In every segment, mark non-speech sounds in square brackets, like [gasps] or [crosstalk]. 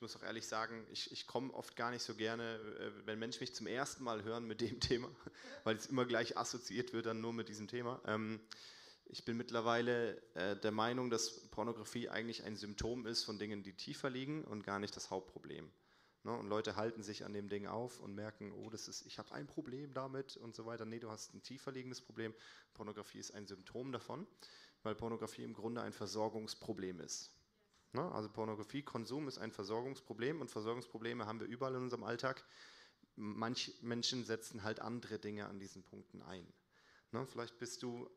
ich muss auch ehrlich sagen, ich, ich komme oft gar nicht so gerne, äh, wenn Menschen mich zum ersten Mal hören mit dem [laughs] Thema, weil es immer gleich assoziiert wird dann nur mit diesem Thema. Ähm, ich bin mittlerweile äh, der Meinung, dass Pornografie eigentlich ein Symptom ist von Dingen, die tiefer liegen und gar nicht das Hauptproblem. Ne? Und Leute halten sich an dem Ding auf und merken, oh, das ist, ich habe ein Problem damit und so weiter. Nee, du hast ein tiefer liegendes Problem. Pornografie ist ein Symptom davon, weil Pornografie im Grunde ein Versorgungsproblem ist. Ne? Also Pornografiekonsum ist ein Versorgungsproblem und Versorgungsprobleme haben wir überall in unserem Alltag. Manche Menschen setzen halt andere Dinge an diesen Punkten ein. Ne? Vielleicht bist du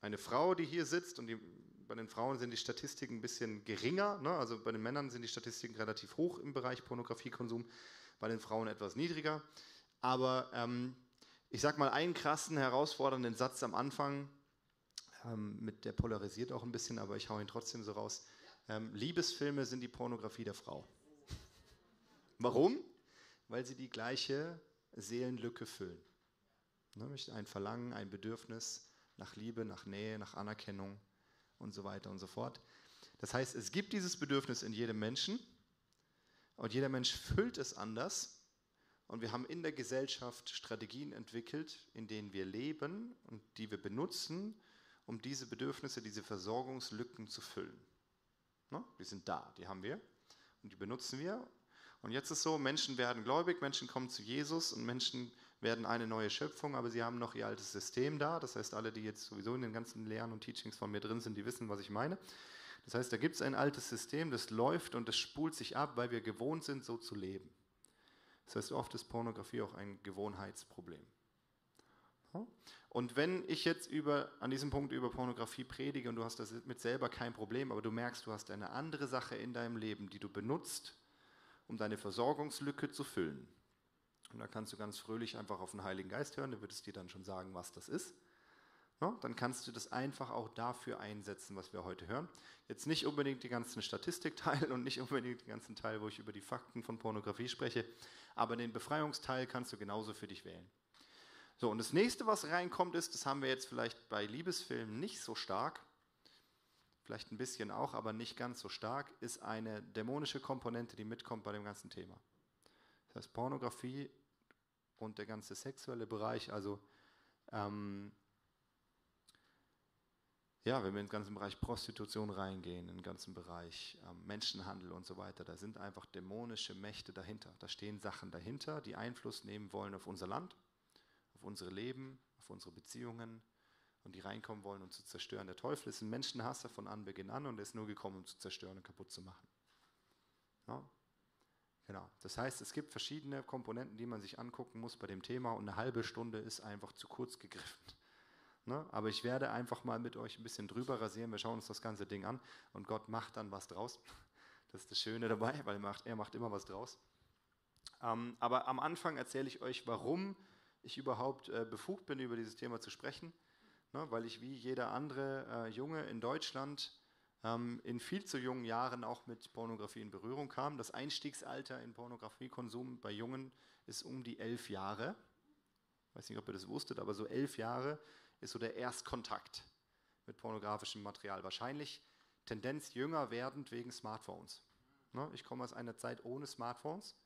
eine Frau, die hier sitzt, und die, bei den Frauen sind die Statistiken ein bisschen geringer, ne? also bei den Männern sind die Statistiken relativ hoch im Bereich Pornografiekonsum, bei den Frauen etwas niedriger. Aber ähm, ich sage mal einen krassen, herausfordernden Satz am Anfang, ähm, mit der polarisiert auch ein bisschen, aber ich haue ihn trotzdem so raus. Ähm, Liebesfilme sind die Pornografie der Frau. Warum? Weil sie die gleiche Seelenlücke füllen. Nämlich ein Verlangen, ein Bedürfnis, nach Liebe, nach Nähe, nach Anerkennung und so weiter und so fort. Das heißt, es gibt dieses Bedürfnis in jedem Menschen und jeder Mensch füllt es anders. Und wir haben in der Gesellschaft Strategien entwickelt, in denen wir leben und die wir benutzen, um diese Bedürfnisse, diese Versorgungslücken zu füllen. Ne? Die sind da, die haben wir und die benutzen wir. Und jetzt ist so, Menschen werden gläubig, Menschen kommen zu Jesus und Menschen werden eine neue Schöpfung, aber sie haben noch ihr altes System da. Das heißt, alle, die jetzt sowieso in den ganzen Lehren und Teachings von mir drin sind, die wissen, was ich meine. Das heißt, da gibt es ein altes System, das läuft und das spult sich ab, weil wir gewohnt sind, so zu leben. Das heißt, oft ist Pornografie auch ein Gewohnheitsproblem. Und wenn ich jetzt über, an diesem Punkt über Pornografie predige und du hast damit selber kein Problem, aber du merkst, du hast eine andere Sache in deinem Leben, die du benutzt, um deine Versorgungslücke zu füllen, und da kannst du ganz fröhlich einfach auf den Heiligen Geist hören, der wird es dir dann schon sagen, was das ist. No? Dann kannst du das einfach auch dafür einsetzen, was wir heute hören. Jetzt nicht unbedingt die ganzen Statistikteile und nicht unbedingt den ganzen Teil, wo ich über die Fakten von Pornografie spreche, aber den Befreiungsteil kannst du genauso für dich wählen. So, und das nächste, was reinkommt, ist, das haben wir jetzt vielleicht bei Liebesfilmen nicht so stark, vielleicht ein bisschen auch, aber nicht ganz so stark, ist eine dämonische Komponente, die mitkommt bei dem ganzen Thema. Das heißt, Pornografie und der ganze sexuelle Bereich, also ähm, ja, wenn wir in den ganzen Bereich Prostitution reingehen, in den ganzen Bereich ähm, Menschenhandel und so weiter, da sind einfach dämonische Mächte dahinter. Da stehen Sachen dahinter, die Einfluss nehmen wollen auf unser Land, auf unsere Leben, auf unsere Beziehungen und die reinkommen wollen, um zu zerstören. Der Teufel ist ein Menschenhasser von Anbeginn an und er ist nur gekommen, um zu zerstören und kaputt zu machen. Ja? Genau. Das heißt, es gibt verschiedene Komponenten, die man sich angucken muss bei dem Thema und eine halbe Stunde ist einfach zu kurz gegriffen. [laughs] Ne? Aber ich werde einfach mal mit euch ein bisschen drüber rasieren. Wir schauen uns das ganze Ding an und Gott macht dann was draus. [laughs] Das ist das Schöne dabei, weil er macht, er macht immer was draus. Ähm, aber am Anfang erzähle ich euch, warum ich überhaupt äh, befugt bin, über dieses Thema zu sprechen. Ne? Weil ich wie jeder andere äh, Junge in Deutschland ähm, in viel zu jungen Jahren auch mit Pornografie in Berührung kam. Das Einstiegsalter in Pornografiekonsum bei Jungen ist um die elf Jahre. Ich weiß nicht, ob ihr das wusstet, aber so elf Jahre ist so der Erstkontakt mit pornografischem Material. Wahrscheinlich Tendenz jünger werdend wegen Smartphones. Ne, ich komme aus einer Zeit ohne Smartphones.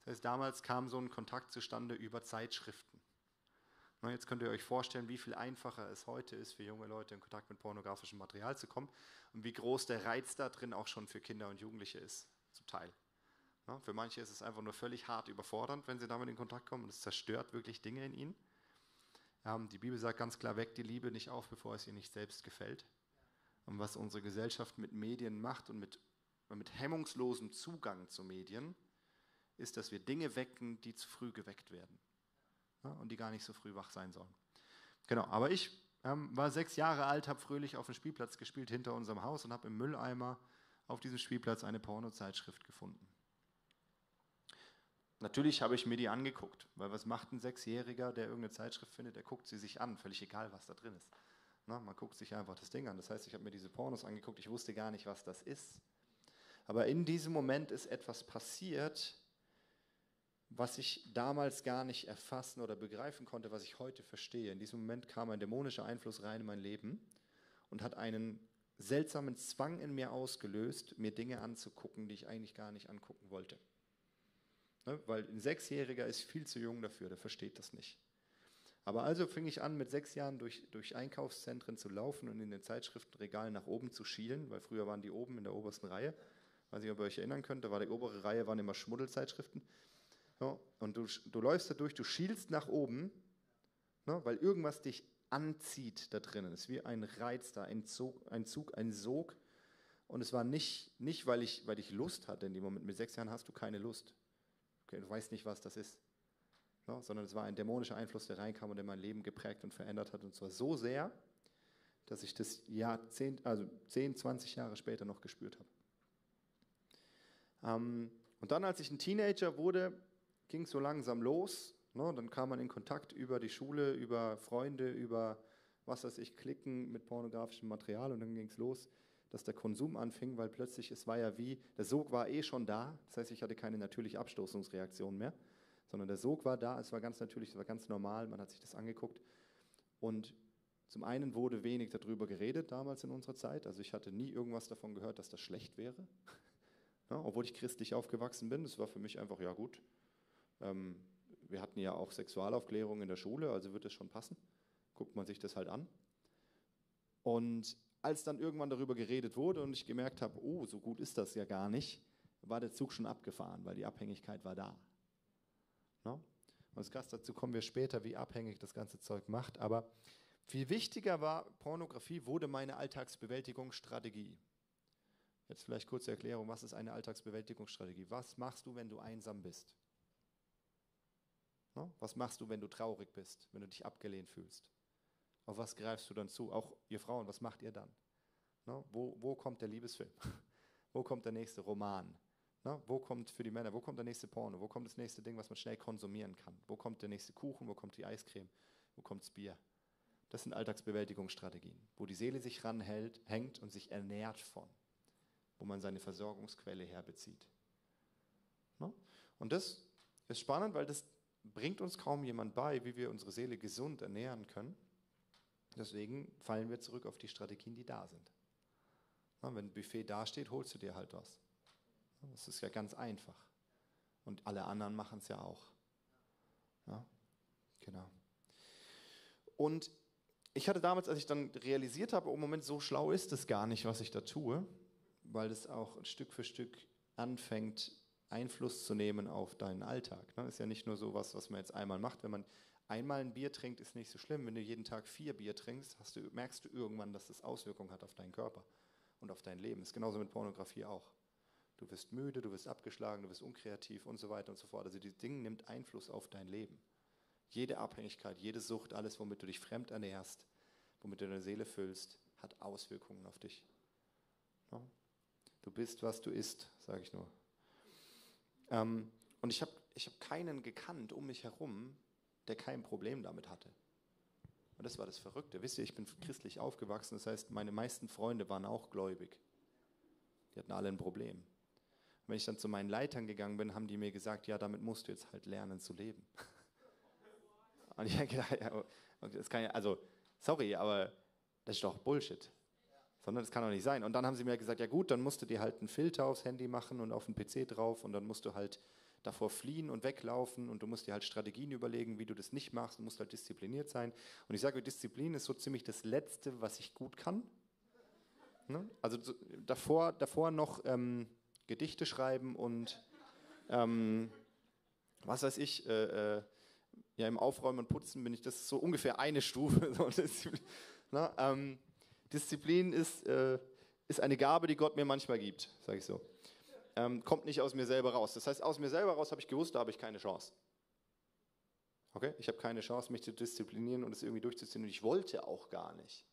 Das heißt, damals kam so ein Kontakt zustande über Zeitschriften. Jetzt könnt ihr euch vorstellen, wie viel einfacher es heute ist, für junge Leute in Kontakt mit pornografischem Material zu kommen und wie groß der Reiz da drin auch schon für Kinder und Jugendliche ist, zum Teil. Für manche ist es einfach nur völlig hart überfordernd, wenn sie damit in Kontakt kommen und es zerstört wirklich Dinge in ihnen. Die Bibel sagt ganz klar, weckt die Liebe nicht auf, bevor es ihr nicht selbst gefällt. Und was unsere Gesellschaft mit Medien macht und mit, mit hemmungslosem Zugang zu Medien, ist, dass wir Dinge wecken, die zu früh geweckt werden ja, und die gar nicht so früh wach sein sollen. Genau, aber ich ähm, war sechs Jahre alt, habe fröhlich auf dem Spielplatz gespielt hinter unserem Haus und habe im Mülleimer auf diesem Spielplatz eine Pornozeitschrift gefunden. Natürlich habe ich mir die angeguckt, weil was macht ein Sechsjähriger, der irgendeine Zeitschrift findet, der guckt sie sich an, völlig egal, was da drin ist. Na, man guckt sich einfach das Ding an. Das heißt, ich habe mir diese Pornos angeguckt, ich wusste gar nicht, was das ist. Aber in diesem Moment ist etwas passiert, was ich damals gar nicht erfassen oder begreifen konnte, was ich heute verstehe. In diesem Moment kam ein dämonischer Einfluss rein in mein Leben und hat einen seltsamen Zwang in mir ausgelöst, mir Dinge anzugucken, die ich eigentlich gar nicht angucken wollte. Ne? Weil ein Sechsjähriger ist viel zu jung dafür, der versteht das nicht. Aber also fing ich an, mit sechs Jahren durch, durch Einkaufszentren zu laufen und in den Zeitschriftenregalen nach oben zu schielen, weil früher waren die oben in der obersten Reihe. Weiß nicht, ob ihr euch erinnern könnt, da war die obere Reihe, waren immer Schmuddelzeitschriften. Ja, und du, du läufst da durch, du schielst nach oben, ne, weil irgendwas dich anzieht da drinnen. Es ist wie ein Reiz da, ein Zug, ein, Zug, ein Sog. Und es war nicht, nicht weil, ich, weil ich Lust hatte in dem Moment. Mit sechs Jahren hast du keine Lust. Okay, du weißt nicht, was das ist. No? Sondern es war ein dämonischer Einfluss, der reinkam und der mein Leben geprägt und verändert hat. Und zwar so sehr, dass ich das Jahrzehnt, also 10, 20 Jahre später noch gespürt habe. Ähm, und dann, als ich ein Teenager wurde, ging so langsam los. Ne? Dann kam man in Kontakt über die Schule, über Freunde, über was weiß ich, Klicken mit pornografischem Material und dann ging es los, dass der Konsum anfing, weil plötzlich, es war ja wie, der Sog war eh schon da, das heißt, ich hatte keine natürliche Abstoßungsreaktion mehr, sondern der Sog war da, es war ganz natürlich, es war ganz normal, man hat sich das angeguckt. Und zum einen wurde wenig darüber geredet damals in unserer Zeit, also ich hatte nie irgendwas davon gehört, dass das schlecht wäre, ja, [laughs] obwohl ich christlich aufgewachsen bin, das war für mich einfach, ja gut, ähm, wir hatten ja auch Sexualaufklärung in der Schule, also wird es schon passen. Guckt man sich das halt an. Und als dann irgendwann darüber geredet wurde und ich gemerkt habe, oh, so gut ist das ja gar nicht, war der Zug schon abgefahren, weil die Abhängigkeit war da. No? Und das krass, dazu kommen wir später, wie abhängig das ganze Zeug macht. Aber viel wichtiger war, Pornografie wurde meine Alltagsbewältigungsstrategie. Jetzt vielleicht kurze Erklärung, was ist eine Alltagsbewältigungsstrategie? Was machst du, wenn du einsam bist? Ne? Was machst du, wenn du traurig bist, wenn du dich abgelehnt fühlst? Auf was greifst du dann zu? Auch ihr Frauen, was macht ihr dann? Ne? Wo, wo kommt der Liebesfilm? [laughs] wo kommt der nächste Roman? Ne? Wo kommt für die Männer, wo kommt der nächste Porno? Wo kommt das nächste Ding, was man schnell konsumieren kann? Wo kommt der nächste Kuchen? Wo kommt die Eiscreme? Wo kommt das Bier? Das sind Alltagsbewältigungsstrategien, wo die Seele sich ranhält, hängt und sich ernährt von, wo man seine Versorgungsquelle herbezieht. Und das ist spannend, weil das bringt uns kaum jemand bei, wie wir unsere Seele gesund ernähren können. Deswegen fallen wir zurück auf die Strategien, die da sind. wenn ein Buffet dasteht, holst du dir halt was. Das ist ja ganz einfach. Und alle anderen machen es ja auch. Ja, genau. Und ich hatte damals, als ich dann realisiert habe, oh Moment, so schlau ist es gar nicht, was ich da tue, weil es auch Stück für Stück anfängt, Einfluss zu nehmen auf deinen Alltag. Das ne? ist ja nicht nur so was, was man jetzt einmal macht. Wenn man einmal ein Bier trinkt, ist nicht so schlimm. Wenn du jeden Tag vier Bier trinkst, du, merkst du irgendwann, dass das Auswirkungen hat auf deinen Körper und auf dein Leben. Das ist genauso mit Pornografie auch. Du wirst müde, du wirst abgeschlagen, du wirst unkreativ und so weiter und so fort. Also die Dinge nimmt Einfluss auf dein Leben. Jede Abhängigkeit, jede Sucht, alles, womit du dich fremd ernährst, womit du deine Seele füllst, hat Auswirkungen auf dich. Du bist, was du isst, sage ich nur. Ähm, und ich habe ich hab keinen gekannt um mich herum, der kein Problem damit hatte. Und das war das Verrückte. Wisst ihr, ich bin christlich aufgewachsen, das heißt, meine meisten Freunde waren auch gläubig. Die hatten alle ein Problem. Und wenn ich dann zu meinen Leitern gegangen bin, haben die mir gesagt, ja, damit musst du jetzt halt lernen zu leben. [laughs] Und ich habe gedacht, ja, das kann ja, also, sorry, aber das ist doch Bullshit. Sondern das kann doch nicht sein. Und dann haben sie mir gesagt, ja gut, dann musst du dir halt einen Filter aufs Handy machen und auf den PC drauf und dann musst du halt davor fliehen und weglaufen und du musst dir halt Strategien überlegen, wie du das nicht machst. Du musst halt diszipliniert sein. Und ich sage, Disziplin ist so ziemlich das Letzte, was ich gut kann. Ne? Also davor, davor noch ähm, Gedichte schreiben und ähm, was weiß ich, äh, äh, ja, im Aufräumen und Putzen bin ich, das so ungefähr eine Stufe. [laughs] So, ne? ähm, Disziplin ist, äh, ist eine Gabe, die Gott mir manchmal gibt, sage ich so. Ähm, kommt nicht aus mir selber raus. Das heißt, aus mir selber raus habe ich gewusst, da habe ich keine Chance. Okay? Ich habe keine Chance, mich zu disziplinieren und es irgendwie durchzuziehen. Und ich wollte auch gar nicht.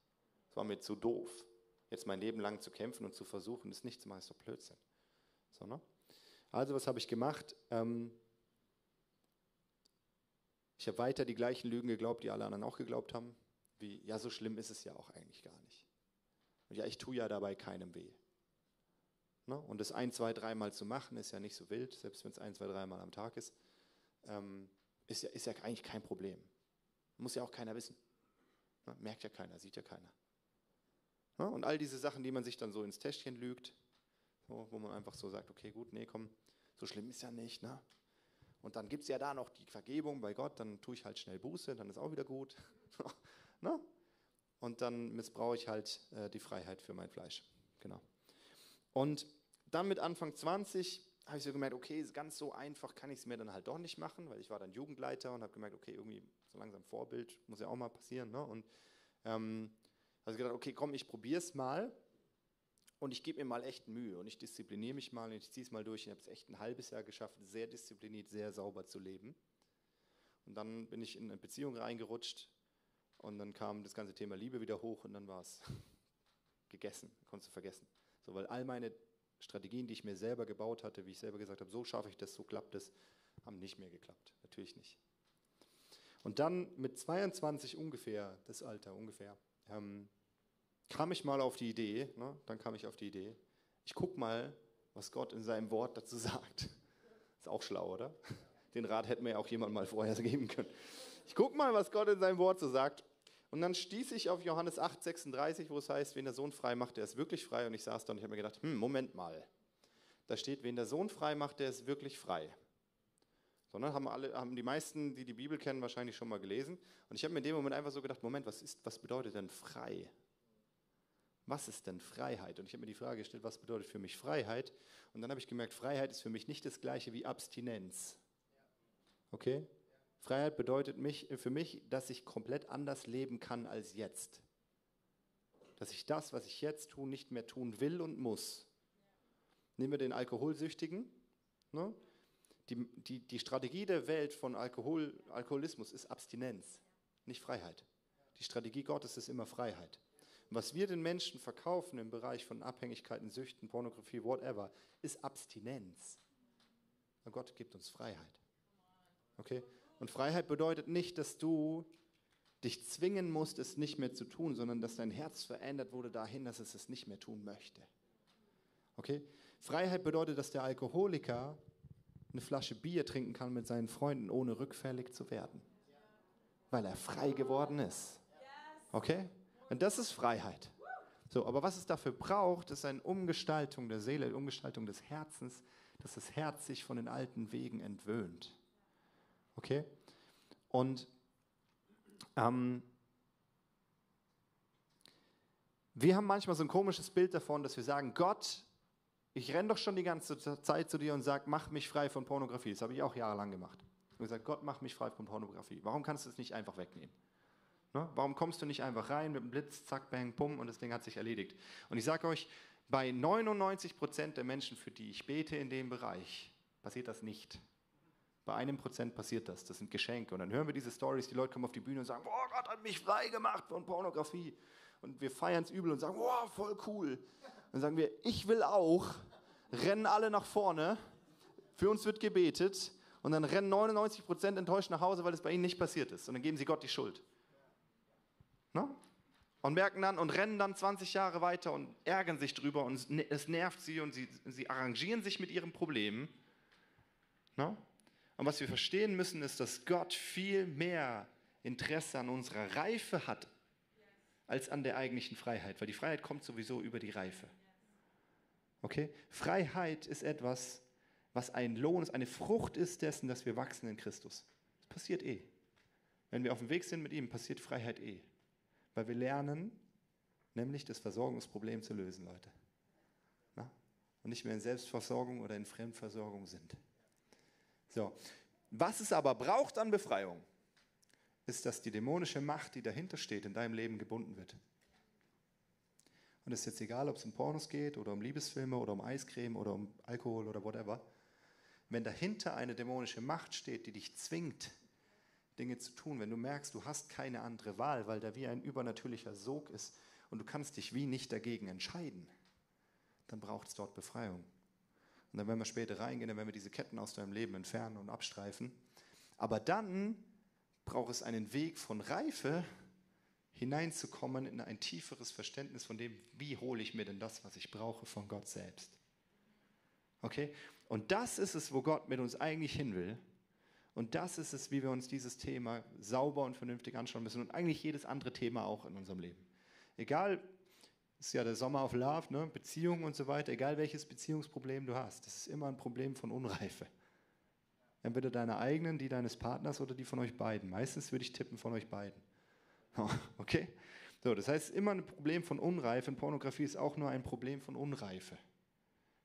Es war mir zu doof. Jetzt mein Leben lang zu kämpfen und zu versuchen, das nicht zu machen, ist Blödsinn. So, ne? Also, was habe ich gemacht? Ähm, ich habe weiter die gleichen Lügen geglaubt, die alle anderen auch geglaubt haben. Wie, ja, so schlimm ist es ja auch eigentlich gar nicht. Und ja, ich tue ja dabei keinem weh. Ne? Und das ein, zwei, dreimal zu machen, ist ja nicht so wild, selbst wenn es ein, zwei, dreimal am Tag ist, ähm, ist, ja, ist ja eigentlich kein Problem. Muss ja auch keiner wissen. Ne? Merkt ja keiner, sieht ja keiner. Ja, und all diese Sachen, die man sich dann so ins Täschchen lügt, so, wo man einfach so sagt, okay, gut, nee, komm, so schlimm ist ja nicht. Ne? Und dann gibt es ja da noch die Vergebung bei Gott, dann tue ich halt schnell Buße, dann ist auch wieder gut. [laughs] ne? Und dann missbrauche ich halt äh, die Freiheit für mein Fleisch. Genau. Und dann mit Anfang 20 habe ich so gemerkt, okay, ganz so einfach kann ich es mir dann halt doch nicht machen, weil ich war dann Jugendleiter und habe gemerkt, okay, irgendwie so langsam Vorbild muss ja auch mal passieren. Ne? Und ähm, also gedacht, okay, komm, ich probiere es mal und ich gebe mir mal echt Mühe und ich diszipliniere mich mal und ich ziehe es mal durch. Ich habe es echt ein halbes Jahr geschafft, sehr diszipliniert, sehr sauber zu leben. Und dann bin ich in eine Beziehung reingerutscht und dann kam das ganze Thema Liebe wieder hoch und dann war es [laughs] gegessen, konntest du vergessen. So, weil all meine Strategien, die ich mir selber gebaut hatte, wie ich selber gesagt habe, so schaffe ich das, so klappt es, haben nicht mehr geklappt. Natürlich nicht. Und dann mit 22 ungefähr, das Alter ungefähr, ähm, kam ich mal auf die Idee, ne, dann kam ich auf die Idee, ich gucke mal, was Gott in seinem Wort dazu [laughs] sagt. Ist auch schlau, oder? Den Rat hätte mir ja auch jemand mal vorher geben können. Ich gucke mal, was Gott in seinem Wort so sagt. Und dann stieß ich auf Johannes 8, 36, wo es heißt, wen der Sohn frei macht, der ist wirklich frei. Und ich saß da und ich habe mir gedacht, hm, Moment mal. Da steht, wen der Sohn frei macht, der ist wirklich frei. Sondern haben, alle, haben die meisten, die die Bibel kennen, wahrscheinlich schon mal gelesen. Und ich habe mir in dem Moment einfach so gedacht, Moment, was, ist, was bedeutet denn frei? Was ist denn Freiheit? Und ich habe mir die Frage gestellt, was bedeutet für mich Freiheit? Und dann habe ich gemerkt, Freiheit ist für mich nicht das gleiche wie Abstinenz. Okay? Freiheit bedeutet mich, für mich, dass ich komplett anders leben kann als jetzt. Dass ich das, was ich jetzt tue, nicht mehr tun will und muss. Nehmen wir den Alkoholsüchtigen. Ne? Die, die, die Strategie der Welt von Alkohol, Alkoholismus ist Abstinenz, nicht Freiheit. Die Strategie Gottes ist immer Freiheit. Was wir den Menschen verkaufen im Bereich von Abhängigkeiten, Süchten, Pornografie, whatever, ist Abstinenz. Und Gott gibt uns Freiheit. Okay? Und Freiheit bedeutet nicht, dass du dich zwingen musst, es nicht mehr zu tun, sondern dass dein Herz verändert wurde dahin, dass es es nicht mehr tun möchte. Okay? Freiheit bedeutet, dass der Alkoholiker eine Flasche Bier trinken kann mit seinen Freunden, ohne rückfällig zu werden. Weil er frei geworden ist. Okay? Und das ist Freiheit. So, aber was es dafür braucht, ist eine Umgestaltung der Seele, eine Umgestaltung des Herzens, dass das Herz sich von den alten Wegen entwöhnt. Okay? Und ähm, wir haben manchmal so ein komisches Bild davon, dass wir sagen, Gott, ich renne doch schon die ganze Zeit zu dir und sage, mach mich frei von Pornografie. Das habe ich auch jahrelang gemacht. Habe gesagt, Gott, mach mich frei von Pornografie. Warum kannst du es nicht einfach wegnehmen? Ne? Warum kommst du nicht einfach rein mit einem Blitz, zack, bang, bumm und das Ding hat sich erledigt? Und ich sage euch, bei 99 Prozent der Menschen, für die ich bete in dem Bereich, passiert das nicht. Bei einem Prozent passiert das. Das sind Geschenke. Und dann hören wir diese Stories, die Leute kommen auf die Bühne und sagen, boah, Gott hat mich frei gemacht von Pornografie. Und wir feiern es übel und sagen, boah, voll cool. Dann sagen wir, ich will auch, rennen alle nach vorne, für uns wird gebetet und dann rennen 99 Prozent enttäuscht nach Hause, weil es bei ihnen nicht passiert ist. Und dann geben sie Gott die Schuld. Na? Und merken dann und rennen dann 20 Jahre weiter und ärgern sich drüber und es nervt sie und sie, sie arrangieren sich mit ihrem Problem. Na? Und was wir verstehen müssen, ist, dass Gott viel mehr Interesse an unserer Reife hat, als an der eigentlichen Freiheit, weil die Freiheit kommt sowieso über die Reife. Okay? Freiheit ist etwas, was ein Lohn ist, eine Frucht ist dessen, dass wir wachsen in Christus. Das passiert eh. Wenn wir auf dem Weg sind mit ihm, passiert Freiheit eh. Weil wir lernen, nämlich das Versorgungsproblem zu lösen, Leute. Na? Und nicht mehr in Selbstversorgung oder in Fremdversorgung sind. So. Was es aber braucht an Befreiung, ist, dass die dämonische Macht, die dahinter steht, in deinem Leben gebunden wird. Und es ist jetzt egal, ob es um Pornos geht oder um Liebesfilme oder um Eiscreme oder um Alkohol oder whatever. Wenn dahinter eine dämonische Macht steht, die dich zwingt, Dinge zu tun, wenn du merkst, du hast keine andere Wahl, weil da wie ein übernatürlicher Sog ist und du kannst dich wie nicht dagegen entscheiden, dann braucht es dort Befreiung. Und dann werden wir später reingehen, dann werden wir diese Ketten aus deinem Leben entfernen und abstreifen. Aber dann braucht es einen Weg von Reife, hineinzukommen in ein tieferes Verständnis von dem, wie hole ich mir denn das, was ich brauche, von Gott selbst. Okay? Und das ist es, wo Gott mit uns eigentlich hin will. Und das ist es, wie wir uns dieses Thema sauber und vernünftig anschauen müssen und eigentlich jedes andere Thema auch in unserem Leben. Egal, ist ja der Sommer of Love, ne? Beziehungen und so weiter, egal welches Beziehungsproblem du hast. Das ist immer ein Problem von Unreife. Entweder deine eigenen, die deines Partners oder die von euch beiden. Meistens würde ich tippen von euch beiden. [laughs] Okay? So, das heißt, immer ein Problem von Unreife. Und Pornografie ist auch nur ein Problem von Unreife.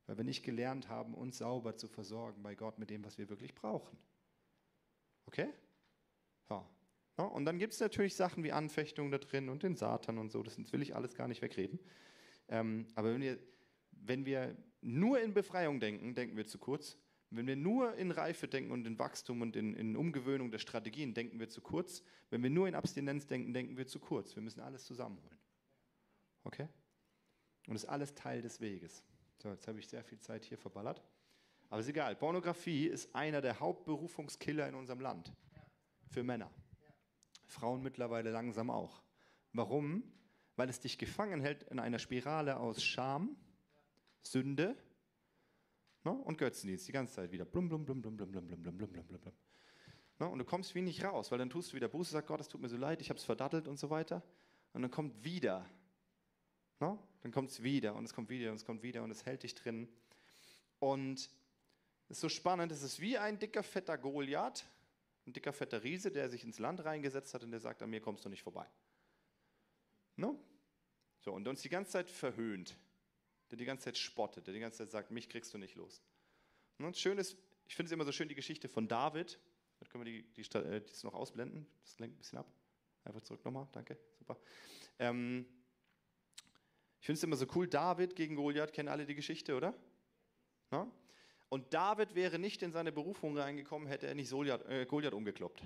Weil wir nicht gelernt haben, uns sauber zu versorgen bei Gott mit dem, was wir wirklich brauchen. Okay? Und dann gibt es natürlich Sachen wie Anfechtung da drin und den Satan und so. Das will ich alles gar nicht wegreden. Ähm, aber wenn wir, wenn wir nur in Befreiung denken, denken wir zu kurz. Wenn wir nur in Reife denken und in Wachstum und in, in Umgewöhnung der Strategien, denken wir zu kurz. Wenn wir nur in Abstinenz denken, denken wir zu kurz. Wir müssen alles zusammenholen. Okay? Und das ist alles Teil des Weges. So, jetzt habe ich sehr viel Zeit hier verballert. Aber ist egal. Pornografie ist einer der Hauptberufungskiller in unserem Land. Für Männer. Frauen mittlerweile langsam auch. Warum? Weil es dich gefangen hält in einer Spirale aus Scham, Sünde ne? und Götzendienst. Die ganze Zeit wieder. Blum, blum, blum, blum, blum, blum, blum, blum, blum, blum, blum. Ne? Und du kommst wie nicht raus, weil dann tust du wieder Buße, sagst Gott, es tut mir so leid, ich habe es verdattelt und so weiter. Und dann kommt wieder No? Dann kommt es wieder und es kommt wieder und es kommt wieder und es hält dich drin. Und es ist so spannend, es ist wie ein dicker, fetter Goliath, ein dicker, fetter Riese, der sich ins Land reingesetzt hat und der sagt, an mir kommst du nicht vorbei. No? So, und uns die ganze Zeit verhöhnt, der die ganze Zeit spottet, der die ganze Zeit sagt, mich kriegst du nicht los. Und schön ist, ich finde es immer so schön, die Geschichte von David. Da können wir die, die, die äh, das noch ausblenden. Das lenkt ein bisschen ab. Einfach zurück nochmal, danke, super. Ähm, ich finde es immer so cool, David gegen Goliath, kennen alle die Geschichte, oder? Ja? Und David wäre nicht in seine Berufung reingekommen, hätte er nicht Goliath, äh, Goliath umgekloppt.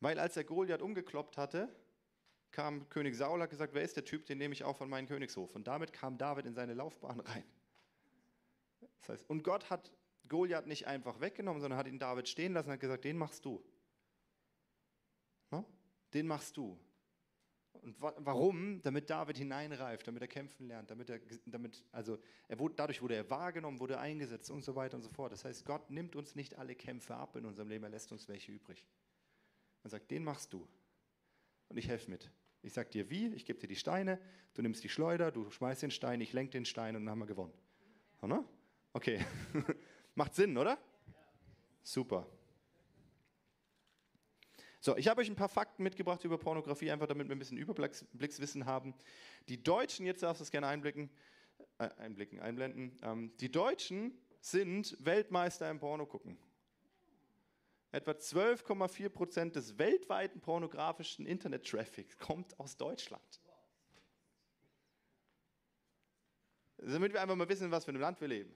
Weil als er Goliath umgekloppt hatte, kam König Saul, hat gesagt, wer ist der Typ, den nehme ich auch von meinem Königshof. Und damit kam David in seine Laufbahn rein. Das heißt, und Gott hat Goliath nicht einfach weggenommen, sondern hat ihn David stehen lassen und hat gesagt, den machst du. Den machst du. Und warum? Damit David hineinreift, damit er kämpfen lernt, damit er, damit, also er wurde, dadurch wurde er wahrgenommen, wurde eingesetzt und so weiter und so fort. Das heißt, Gott nimmt uns nicht alle Kämpfe ab in unserem Leben, er lässt uns welche übrig. Er sagt, den machst du. Und ich helfe mit. Ich sage dir wie, ich gebe dir die Steine, du nimmst die Schleuder, du schmeißt den Stein, ich lenke den Stein und dann haben wir gewonnen. Oder? Okay. [laughs] Macht Sinn, oder? Super. So, ich habe euch ein paar Fakten mitgebracht über Pornografie, einfach damit wir ein bisschen Überblickswissen haben. Die Deutschen, jetzt darfst du es gerne einblicken, äh, einblicken, einblenden. Ähm, die Deutschen sind Weltmeister im Porno gucken. Etwa 12,4 Prozent des weltweiten pornografischen Internet-Traffics kommt aus Deutschland. Damit wir einfach mal wissen, was für ein Land wir leben.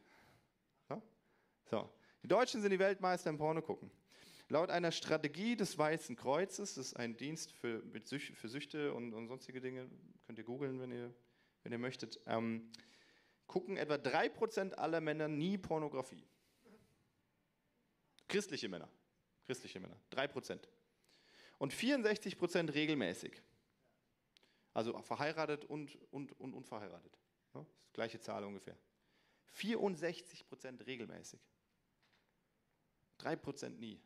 So. Die Deutschen sind die Weltmeister im Porno gucken. Laut einer Strategie des Weißen Kreuzes, das ist ein Dienst für, Süch, für Süchte und, und, sonstige Dinge, könnt ihr googeln, wenn ihr, wenn ihr möchtet, ähm, gucken etwa 3% aller Männer nie Pornografie. Christliche Männer. Christliche Männer. 3%. Und 64% regelmäßig. Also verheiratet und, und, und unverheiratet. Ja, gleiche Zahl ungefähr. 64% regelmäßig. 3% nie.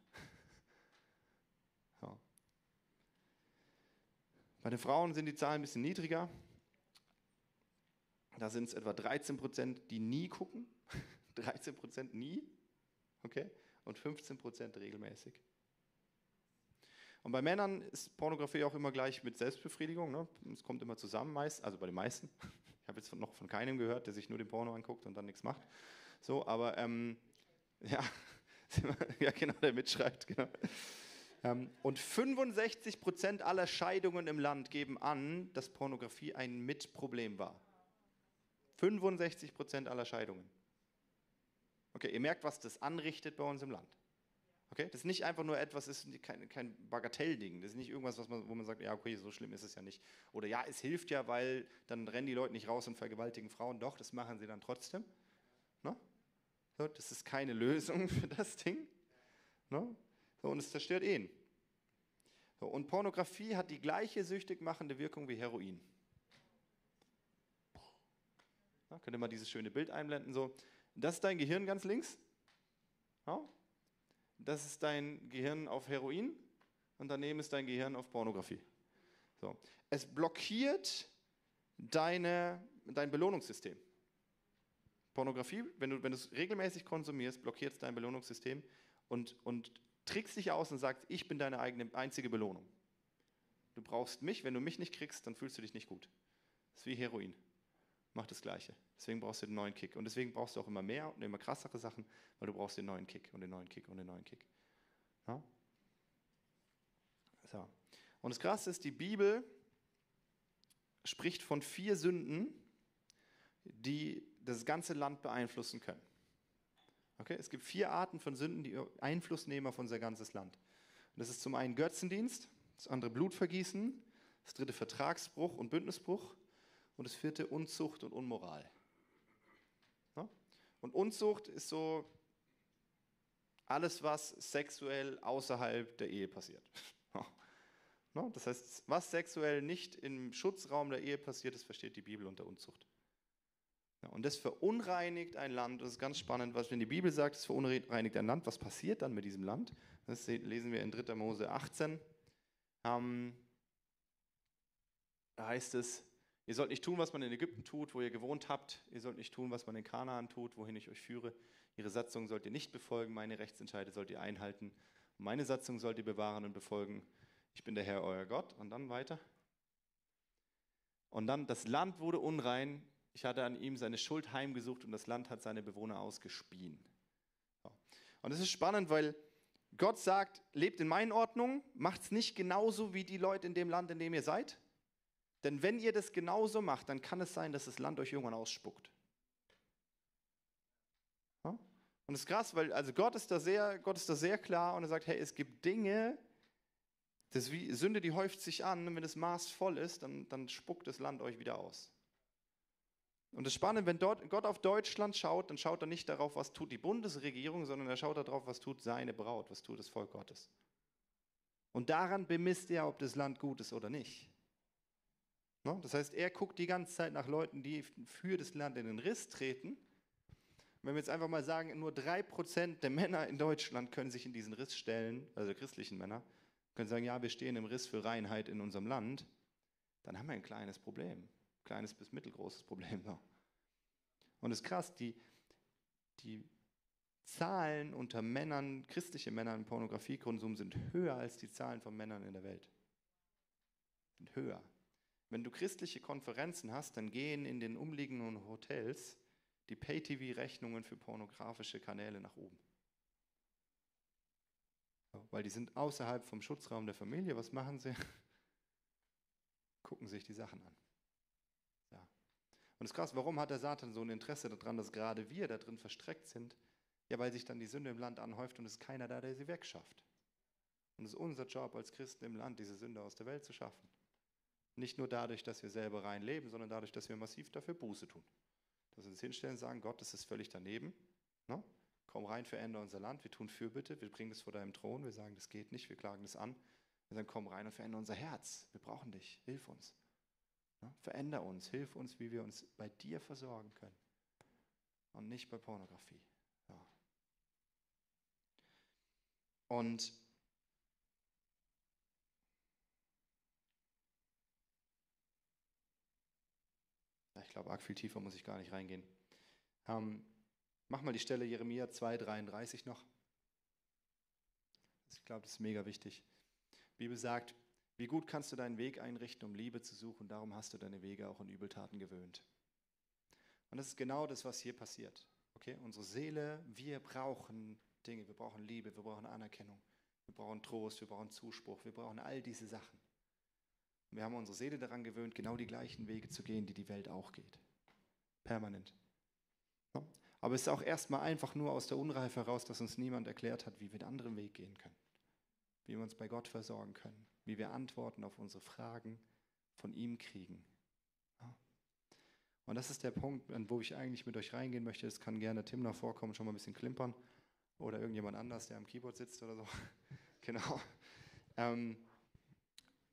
Bei den Frauen sind die Zahlen ein bisschen niedriger. Da sind es etwa 13 Prozent, die nie gucken. [laughs] 13 Prozent nie. Okay? Und 15 Prozent regelmäßig. Und bei Männern ist Pornografie auch immer gleich mit Selbstbefriedigung. Ne? Es kommt immer zusammen, meist, also bei den meisten. [laughs] Ich habe jetzt noch von keinem gehört, der sich nur den Porno anguckt und dann nichts macht. So, aber ähm, [laughs] ja, ja, genau, der mitschreibt, genau. Ähm, und 65 Prozent aller Scheidungen im Land geben an, dass Pornografie ein Mitproblem war. 65 Prozent aller Scheidungen. Okay, ihr merkt, was das anrichtet bei uns im Land. Okay, das ist nicht einfach nur etwas, ist kein, kein Bagatellding. Das ist nicht irgendwas, was man, wo man sagt, ja, okay, so schlimm ist es ja nicht. Oder ja, es hilft ja, weil dann rennen die Leute nicht raus und vergewaltigen Frauen. Doch, das machen sie dann trotzdem. No? So, das ist keine Lösung [laughs] für das Ding. No? Und es zerstört Ehen. Und Pornografie hat die gleiche süchtig machende Wirkung wie Heroin. Ja, könnt ihr mal dieses schöne Bild einblenden? So. Das ist dein Gehirn ganz links. Das ist dein Gehirn auf Heroin und daneben ist dein Gehirn auf Pornografie. So. Es blockiert deine, dein Belohnungssystem. Pornografie, wenn du, wenn es regelmäßig konsumierst, blockiert es dein Belohnungssystem und, und trickst dich aus und sagst, ich bin deine eigene einzige Belohnung. Du brauchst mich, wenn du mich nicht kriegst, dann fühlst du dich nicht gut. Das ist wie Heroin. Macht das Gleiche. Deswegen brauchst du den neuen Kick. Und deswegen brauchst du auch immer mehr und immer krassere Sachen, weil du brauchst den neuen Kick und den neuen Kick und den neuen Kick. Ja? So. Und das Krasse ist, die Bibel spricht von vier Sünden, die das ganze Land beeinflussen können. Okay? Es gibt vier Arten von Sünden, die Einfluss nehmen auf unser ganzes Land. Und das ist zum einen Götzendienst, das andere Blutvergießen, das dritte Vertragsbruch und Bündnisbruch und das vierte Unzucht und Unmoral. Ja? Und Unzucht ist so alles, was sexuell außerhalb der Ehe passiert. [laughs] Das heißt, was sexuell nicht im Schutzraum der Ehe passiert, das versteht die Bibel unter Unzucht. Und das verunreinigt ein Land. Das ist ganz spannend, was wenn die Bibel sagt, es verunreinigt ein Land. Was passiert dann mit diesem Land? Das lesen wir in 3. Mose 18. Ähm, da heißt es, ihr sollt nicht tun, was man in Ägypten tut, wo ihr gewohnt habt. Ihr sollt nicht tun, was man in Kanaan tut, wohin ich euch führe. Ihre Satzungen sollt ihr nicht befolgen, meine Rechtsentscheide sollt ihr einhalten. Meine Satzungen sollt ihr bewahren und befolgen. Ich bin der Herr, euer Gott. Und dann weiter. Und dann, das Land wurde unrein. Ich hatte an ihm seine Schuld heimgesucht und das Land hat seine Bewohner ausgespien. Und es ist spannend, weil Gott sagt, lebt in meinen Ordnungen, macht es nicht genauso wie die Leute in dem Land, in dem ihr seid. Denn wenn ihr das genauso macht, dann kann es sein, dass das Land euch irgendwann ausspuckt. Und es ist krass, weil also Gott ist da sehr, Gott ist da sehr klar und er sagt, hey, es gibt Dinge, das wie Sünde, die häuft sich an und wenn das Maß voll ist, dann, dann spuckt das Land euch wieder aus. Und das Spannende, wenn Gott auf Deutschland schaut, dann schaut er nicht darauf, was tut die Bundesregierung, sondern er schaut darauf, was tut seine Braut, was tut das Volk Gottes. Und daran bemisst er, ob das Land gut ist oder nicht. Das heißt, er guckt die ganze Zeit nach Leuten, die für das Land in den Riss treten wenn wir jetzt einfach mal sagen, nur 3% der Männer in Deutschland können sich in diesen Riss stellen, also christlichen Männer, können sagen, ja, wir stehen im Riss für Reinheit in unserem Land, dann haben wir ein kleines Problem. Kleines bis mittelgroßes Problem. So. Und es ist krass, die, die Zahlen unter Männern, christliche Männer im Pornografiekonsum sind höher als die Zahlen von Männern in der Welt. Sind höher. Wenn du christliche Konferenzen hast, dann gehen in den umliegenden Hotels die Pay-TV-Rechnungen für pornografische Kanäle nach oben. Weil die sind außerhalb vom Schutzraum der Familie. Was machen sie? [laughs] Gucken sich die Sachen an. Und es ist krass, warum hat der Satan so ein Interesse daran, dass gerade wir da drin verstreckt sind? Ja, weil sich dann die Sünde im Land anhäuft und es ist keiner da, der sie wegschafft. Und es ist unser Job als Christen im Land, diese Sünde aus der Welt zu schaffen. Nicht nur dadurch, dass wir selber rein leben, sondern dadurch, dass wir massiv dafür Buße tun dass wir uns hinstellen und sagen, Gott, das ist völlig daneben. Ne? Komm rein, verändere unser Land. Wir tun Fürbitte, wir bringen es vor deinem Thron. Wir sagen, das geht nicht, wir klagen das an. Wir sagen, komm rein und verändere unser Herz. Wir brauchen dich, hilf uns. Ne? Veränder uns, hilf uns, wie wir uns bei dir versorgen können. Und nicht bei Pornografie. Ja. Und Ich glaube, arg viel tiefer muss ich gar nicht reingehen. Ähm, mach mal die Stelle Jeremia 2,33 noch. Ich glaube, das ist mega wichtig. Die Bibel sagt, wie gut kannst du deinen Weg einrichten, um Liebe zu suchen, darum hast du deine Wege auch in Übeltaten gewöhnt. Und das ist genau das, was hier passiert. Okay? Unsere Seele, wir brauchen Dinge, wir brauchen Liebe, wir brauchen Anerkennung, wir brauchen Trost, wir brauchen Zuspruch, wir brauchen all diese Sachen. Wir haben unsere Seele daran gewöhnt, genau die gleichen Wege zu gehen, die die Welt auch geht. Permanent. Aber es ist auch erstmal einfach nur aus der Unreife heraus, dass uns niemand erklärt hat, wie wir einen anderen Weg gehen können. Wie wir uns bei Gott versorgen können. Wie wir Antworten auf unsere Fragen von ihm kriegen. Und das ist der Punkt, wo ich eigentlich mit euch reingehen möchte. Es kann gerne Tim noch vorkommen, schon mal ein bisschen klimpern. Oder irgendjemand anders, der am Keyboard sitzt oder so. [laughs] genau. Ähm,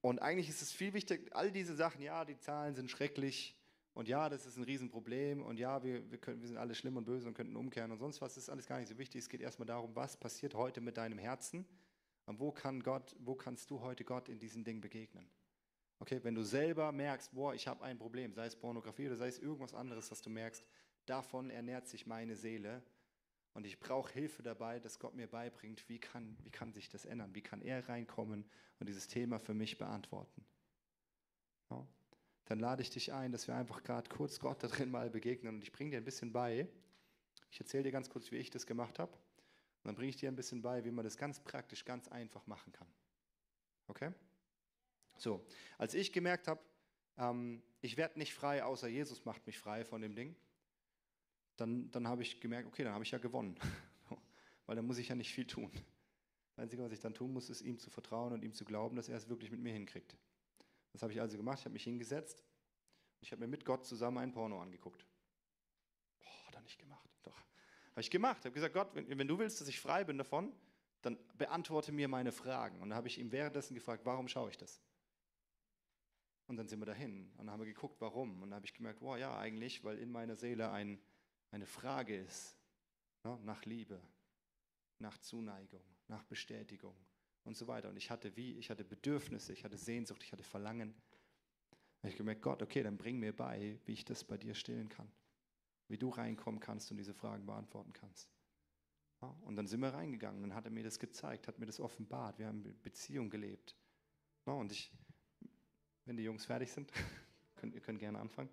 und eigentlich ist es viel wichtiger, all diese Sachen, ja, die Zahlen sind schrecklich und ja, das ist ein Riesenproblem und ja, wir, wir, können, wir sind alle schlimm und böse und könnten umkehren und sonst was, das ist alles gar nicht so wichtig. Es geht erstmal darum, was passiert heute mit deinem Herzen und wo kann Gott, wo kannst du heute Gott in diesen Dingen begegnen? Okay, wenn du selber merkst, boah, ich habe ein Problem, sei es Pornografie oder sei es irgendwas anderes, dass du merkst, davon ernährt sich meine Seele und ich brauche Hilfe dabei, dass Gott mir beibringt, wie kann, wie kann sich das ändern, wie kann er reinkommen und dieses Thema für mich beantworten. Ja? Dann lade ich dich ein, dass wir einfach gerade kurz Gott da drin mal begegnen und ich bringe dir ein bisschen bei. Ich erzähle dir ganz kurz, wie ich das gemacht habe. Und dann bringe ich dir ein bisschen bei, wie man das ganz praktisch, ganz einfach machen kann. Okay? So, als ich gemerkt habe, ähm, ich werde nicht frei, außer Jesus macht mich frei von dem Ding, dann, dann habe ich gemerkt, okay, dann habe ich ja gewonnen. [laughs] Weil dann muss ich ja nicht viel tun. Das Einzige, was ich dann tun muss, ist ihm zu vertrauen und ihm zu glauben, dass er es wirklich mit mir hinkriegt. Das habe ich also gemacht. Ich habe mich hingesetzt und ich habe mir mit Gott zusammen ein Porno angeguckt. Boah, hat er nicht gemacht. Habe ich gemacht. Habe gesagt, Gott, wenn, wenn du willst, dass ich frei bin davon, dann beantworte mir meine Fragen. Und dann habe ich ihm währenddessen gefragt, warum schaue ich das? Und dann sind wir dahin und dann haben wir geguckt, warum. Und dann habe ich gemerkt, wow, ja, eigentlich, weil in meiner Seele ein, eine Frage ist ne, nach Liebe, nach Zuneigung, nach Bestätigung und so weiter. Und ich hatte wie, ich hatte Bedürfnisse, ich hatte Sehnsucht, ich hatte Verlangen. Und ich gemerkt, Gott, okay, dann bring mir bei, wie ich das bei dir stillen kann. Wie du reinkommen kannst und diese Fragen beantworten kannst. Ja, und dann sind wir reingegangen dann hat er mir das gezeigt, hat mir das offenbart. Wir haben Beziehung gelebt. Ja, und ich, wenn die Jungs fertig sind. [laughs] könnt, ihr könnt gerne anfangen.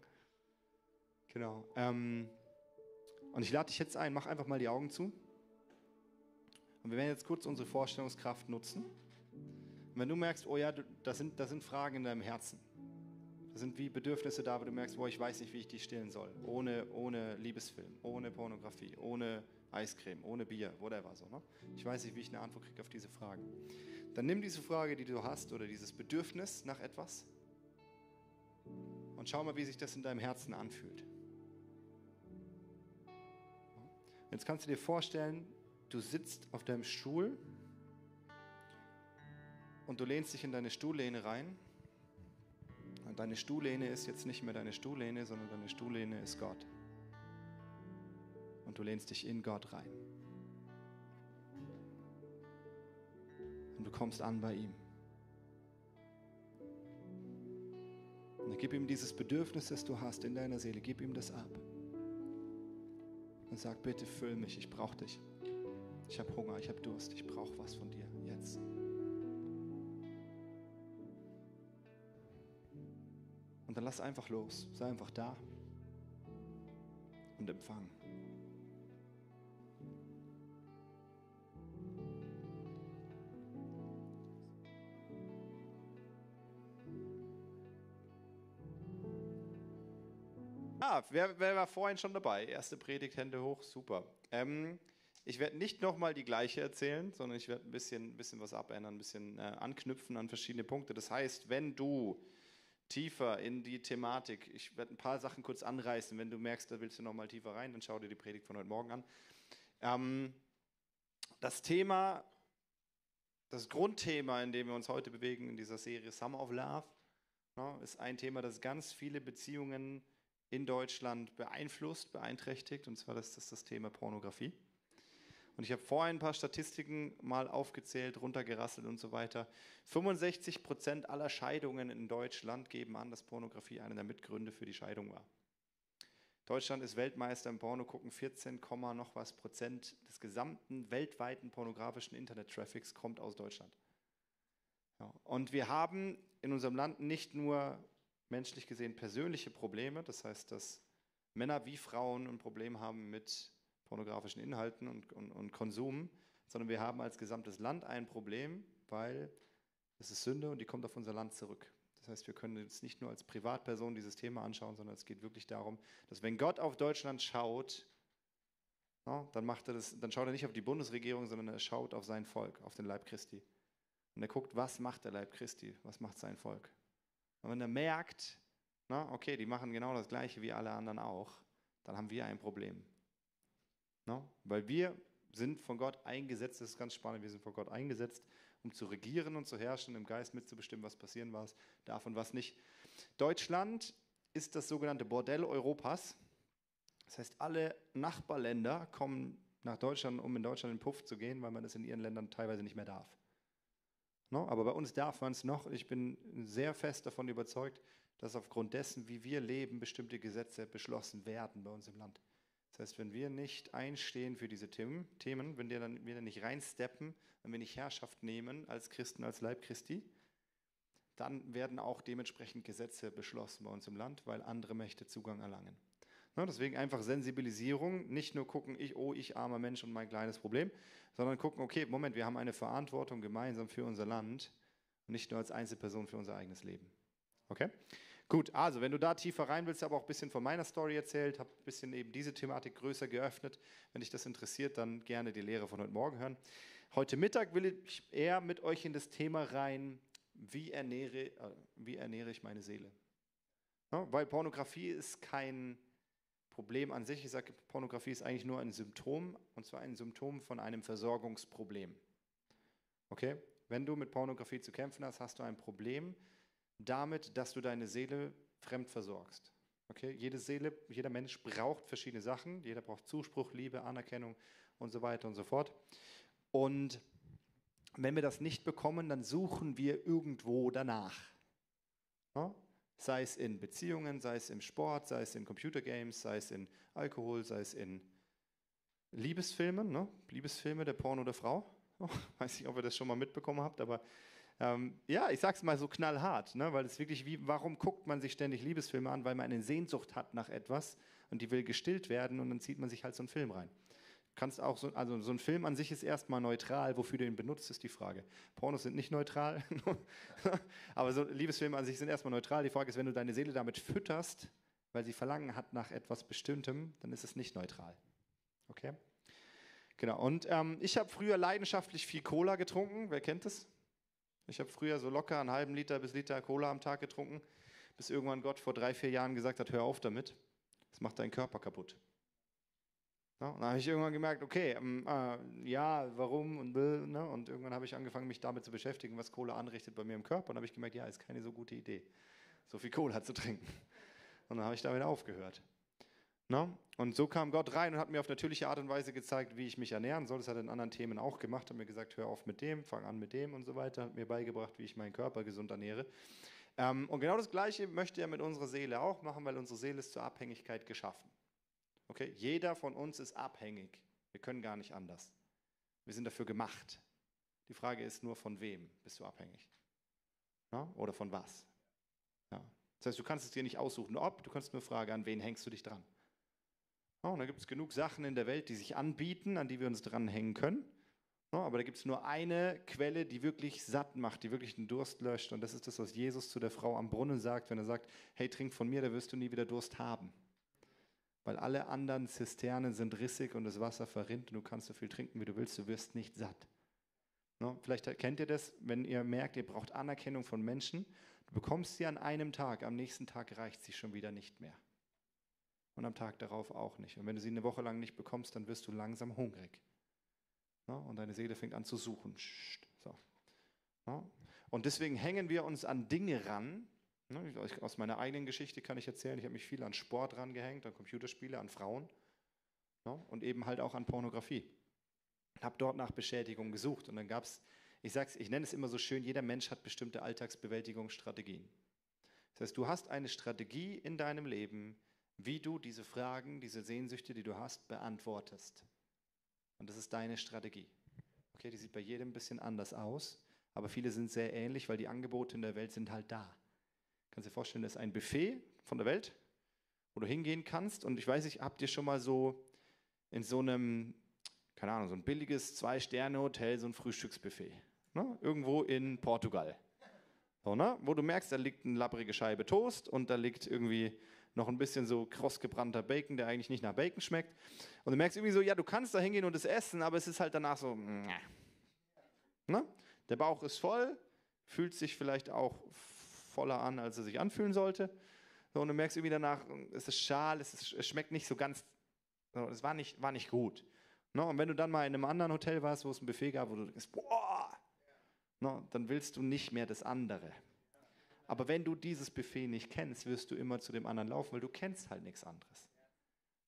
Genau. Ähm, und ich lade dich jetzt ein, mach einfach mal die Augen zu. Und wir werden jetzt kurz unsere Vorstellungskraft nutzen. Und wenn du merkst, oh ja, das sind, das sind Fragen in deinem Herzen. Sind wie Bedürfnisse da, wo du merkst, boah, ich weiß nicht, wie ich die stillen soll. Ohne, ohne Liebesfilm, ohne Pornografie, ohne Eiscreme, ohne Bier, whatever so. Ne? Ich weiß nicht, wie ich eine Antwort kriege auf diese Fragen. Dann nimm diese Frage, die du hast, oder dieses Bedürfnis nach etwas und schau mal, wie sich das in deinem Herzen anfühlt. Jetzt kannst du dir vorstellen, du sitzt auf deinem Stuhl und du lehnst dich in deine Stuhllehne rein. Deine Stuhllehne ist jetzt nicht mehr deine Stuhllehne, sondern deine Stuhllehne ist Gott. Und du lehnst dich in Gott rein. Und du kommst an bei ihm. Und gib ihm dieses Bedürfnis, das du hast in deiner Seele, gib ihm das ab. Und sag, bitte füll mich, ich brauche dich. Ich habe Hunger, ich habe Durst, ich brauche was von dir jetzt. Und dann lass einfach los, sei einfach da und empfang. Ah, wer, wer, war vorhin schon dabei? Erste Predigt, Hände hoch, super. Ähm, ich werde nicht nochmal die gleiche erzählen, sondern ich werde ein bisschen, bisschen was abändern, ein bisschen äh, anknüpfen an verschiedene Punkte. Das heißt, wenn du tiefer in die Thematik, ich werde ein paar Sachen kurz anreißen, wenn du merkst, da willst du nochmal tiefer rein, dann schau dir die Predigt von heute Morgen an. Ähm, das Thema, das Grundthema, in dem wir uns heute bewegen in dieser Serie Summer of Love, ne, ist ein Thema, das ganz viele Beziehungen in Deutschland beeinflusst, beeinträchtigt, und zwar das ist das Thema Pornografie. Und ich habe vorhin ein paar Statistiken mal aufgezählt, runtergerasselt und so weiter. 65 Prozent aller Scheidungen in Deutschland geben an, dass Pornografie einer der Mitgründe für die Scheidung war. Deutschland ist Weltmeister im Porno, gucken 14, noch was Prozent des gesamten weltweiten pornografischen Internet-Traffics kommt aus Deutschland. Ja. Und wir haben in unserem Land nicht nur menschlich gesehen persönliche Probleme, das heißt, dass Männer wie Frauen ein Problem haben mit pornografischen Inhalten und, und, und Konsum, sondern wir haben als gesamtes Land ein Problem, weil es ist Sünde und die kommt auf unser Land zurück. Das heißt, wir können jetzt nicht nur als Privatperson dieses Thema anschauen, sondern es geht wirklich darum, dass wenn Gott auf Deutschland schaut, no, dann, macht er das, dann schaut er nicht auf die Bundesregierung, sondern er schaut auf sein Volk, auf den Leib Christi. Und er guckt, was macht der Leib Christi, was macht sein Volk. Und wenn er merkt, na, okay, die machen genau das Gleiche wie alle anderen auch, dann haben wir ein Problem. Na, weil wir sind von Gott eingesetzt, das ist ganz spannend, wir sind von Gott eingesetzt, um zu regieren und zu herrschen, im Geist mitzubestimmen, was passieren was, darf und was nicht. Deutschland ist das sogenannte Bordell Europas. Das heißt, alle Nachbarländer kommen nach Deutschland, um in Deutschland in den Puff zu gehen, weil man das in ihren Ländern teilweise nicht mehr darf. No? Aber bei uns darf man es noch. Ich bin sehr fest davon überzeugt, dass aufgrund dessen, wie wir leben, bestimmte Gesetze beschlossen werden bei uns im Land. Heißt, wenn wir nicht einstehen für diese Themen, wenn wir dann, wir nicht reinsteppen, wenn wir nicht Herrschaft nehmen als Christen, als Leib Christi, dann werden auch dementsprechend Gesetze beschlossen bei uns im Land, weil andere Mächte Zugang erlangen. Deswegen einfach Sensibilisierung, nicht nur gucken, ich, oh, ich armer Mensch und mein kleines Problem, sondern gucken, okay, Moment, wir haben eine Verantwortung gemeinsam für unser Land und nicht nur als Einzelperson für unser eigenes Leben. Okay? Gut, also wenn du da tiefer rein willst, habe auch ein bisschen von meiner Story erzählt, habe ein bisschen eben diese Thematik größer geöffnet. Wenn dich das interessiert, dann gerne die Lehre von heute Morgen hören. Heute Mittag will ich eher mit euch in das Thema rein, wie ernähre, äh, wie ernähre ich meine Seele. Ja, weil Pornografie ist kein Problem an sich. Ich sage, Pornografie ist eigentlich nur ein Symptom, und zwar ein Symptom von einem Versorgungsproblem. Okay? Wenn du mit Pornografie zu kämpfen hast, hast du ein Problem damit, dass du deine Seele fremd versorgst. Okay? Jede Seele, jeder Mensch braucht verschiedene Sachen. Jeder braucht Zuspruch, Liebe, Anerkennung und so weiter und so fort. Und wenn wir das nicht bekommen, dann suchen wir irgendwo danach. Ja? sei es in Beziehungen, sei es im Sport, sei es in Computergames, sei es in Alkohol, sei es in Liebesfilmen, ne? Liebesfilme der Porno der Frau. Oh, [laughs] weiß nicht, ob ihr das schon mal mitbekommen habt, aber ähm, ja, ich sag's mal so knallhart, ne? weil es wirklich wie, warum guckt man sich ständig Liebesfilme an? Weil man eine Sehnsucht hat nach etwas und die will gestillt werden und dann zieht man sich halt so einen Film rein kannst auch so, also so ein Film an sich ist erstmal neutral, wofür du ihn benutzt, ist die Frage. Pornos sind nicht neutral, [laughs] aber so Liebesfilme an sich sind erstmal neutral. Die Frage ist, wenn du deine Seele damit fütterst, weil sie Verlangen hat nach etwas Bestimmtem, dann ist es nicht neutral. Okay? Genau. Und ähm, ich habe früher leidenschaftlich viel Cola getrunken. Wer kennt das? Ich habe früher so locker einen halben Liter bis Liter Cola am Tag getrunken, bis irgendwann Gott vor drei, vier Jahren gesagt hat, hör auf damit. Das macht deinen Körper kaputt. Und dann habe ich irgendwann gemerkt, okay, ähm, äh, ja, warum und ne? und irgendwann habe ich angefangen, mich damit zu beschäftigen, was Cola anrichtet bei mir im Körper. Und habe ich gemerkt, ja, ist keine so gute Idee, so viel Cola [laughs] zu trinken. Und dann habe ich damit aufgehört. Ne? Und so kam Gott rein und hat mir auf natürliche Art und Weise gezeigt, wie ich mich ernähren soll. Das hat er in anderen Themen auch gemacht, hat mir gesagt, hör auf mit dem, fang an mit dem und so weiter, hat mir beigebracht, wie ich meinen Körper gesund ernähre. Ähm, und genau das Gleiche möchte er mit unserer Seele auch machen, weil unsere Seele ist zur Abhängigkeit geschaffen. Okay, jeder von uns ist abhängig. Wir können gar nicht anders. Wir sind dafür gemacht. Die Frage ist nur, von wem bist du abhängig? Ja? Oder von was? Ja. Das heißt, du kannst es dir nicht aussuchen, ob, du kannst nur fragen, an wen hängst du dich dran? Und da gibt es genug Sachen in der Welt, die sich anbieten, an die wir uns dranhängen können. Ja, aber da gibt es nur eine Quelle, die wirklich satt macht, die wirklich den Durst löscht. Und das ist das, was Jesus zu der Frau am Brunnen sagt, wenn er sagt, hey, trink von mir, da wirst du nie wieder Durst haben weil alle anderen Zisternen sind rissig und das Wasser verrinnt und du kannst so viel trinken, wie du willst, du wirst nicht satt. No, vielleicht kennt ihr das, wenn ihr merkt, ihr braucht Anerkennung von Menschen, du bekommst sie an einem Tag, am nächsten Tag reicht sie schon wieder nicht mehr. Und am Tag darauf auch nicht. Und wenn du sie eine Woche lang nicht bekommst, dann wirst du langsam hungrig. Und deine Seele fängt an zu suchen. Und deswegen hängen wir uns an Dinge ran, aus meiner eigenen Geschichte kann ich erzählen, ich habe mich viel an Sport rangehängt, an Computerspiele, an Frauen und eben halt auch an Pornografie. Habe dort nach Beschädigung gesucht und dann gab es, ich ich nenne es immer so schön, jeder Mensch hat bestimmte Alltagsbewältigungsstrategien. Das heißt, du hast eine Strategie in deinem Leben, wie du diese Fragen, diese Sehnsüchte, die du hast, beantwortest. Und das ist deine Strategie. Okay, die sieht bei jedem ein bisschen anders aus, aber viele sind sehr ähnlich, weil die Angebote in der Welt sind halt da. Kannst dir vorstellen, das ist ein Buffet von der Welt, wo du hingehen kannst. Und ich weiß nicht, habt ihr schon mal so in so einem, keine Ahnung, so ein billiges Zwei-Sterne-Hotel, so ein Frühstücksbuffet. Ne? Irgendwo in Portugal. So, ne? Wo du merkst, da liegt eine labbrige Scheibe Toast und da liegt irgendwie noch ein bisschen so kross gebrannter Bacon, der eigentlich nicht nach Bacon schmeckt. Und du merkst irgendwie so, ja, du kannst da hingehen und es essen, aber es ist halt danach so, ne? Der Bauch ist voll, fühlt sich vielleicht auch voller an, als er sich anfühlen sollte. So, und du merkst irgendwie danach, es ist schal, es, ist, es schmeckt nicht so ganz, so, es war nicht, war nicht gut. No, und wenn du dann mal in einem anderen Hotel warst, wo es ein Buffet gab, wo du denkst, boah, no, dann willst du nicht mehr das andere. Aber wenn du dieses Buffet nicht kennst, wirst du immer zu dem anderen laufen, weil du kennst halt nichts anderes.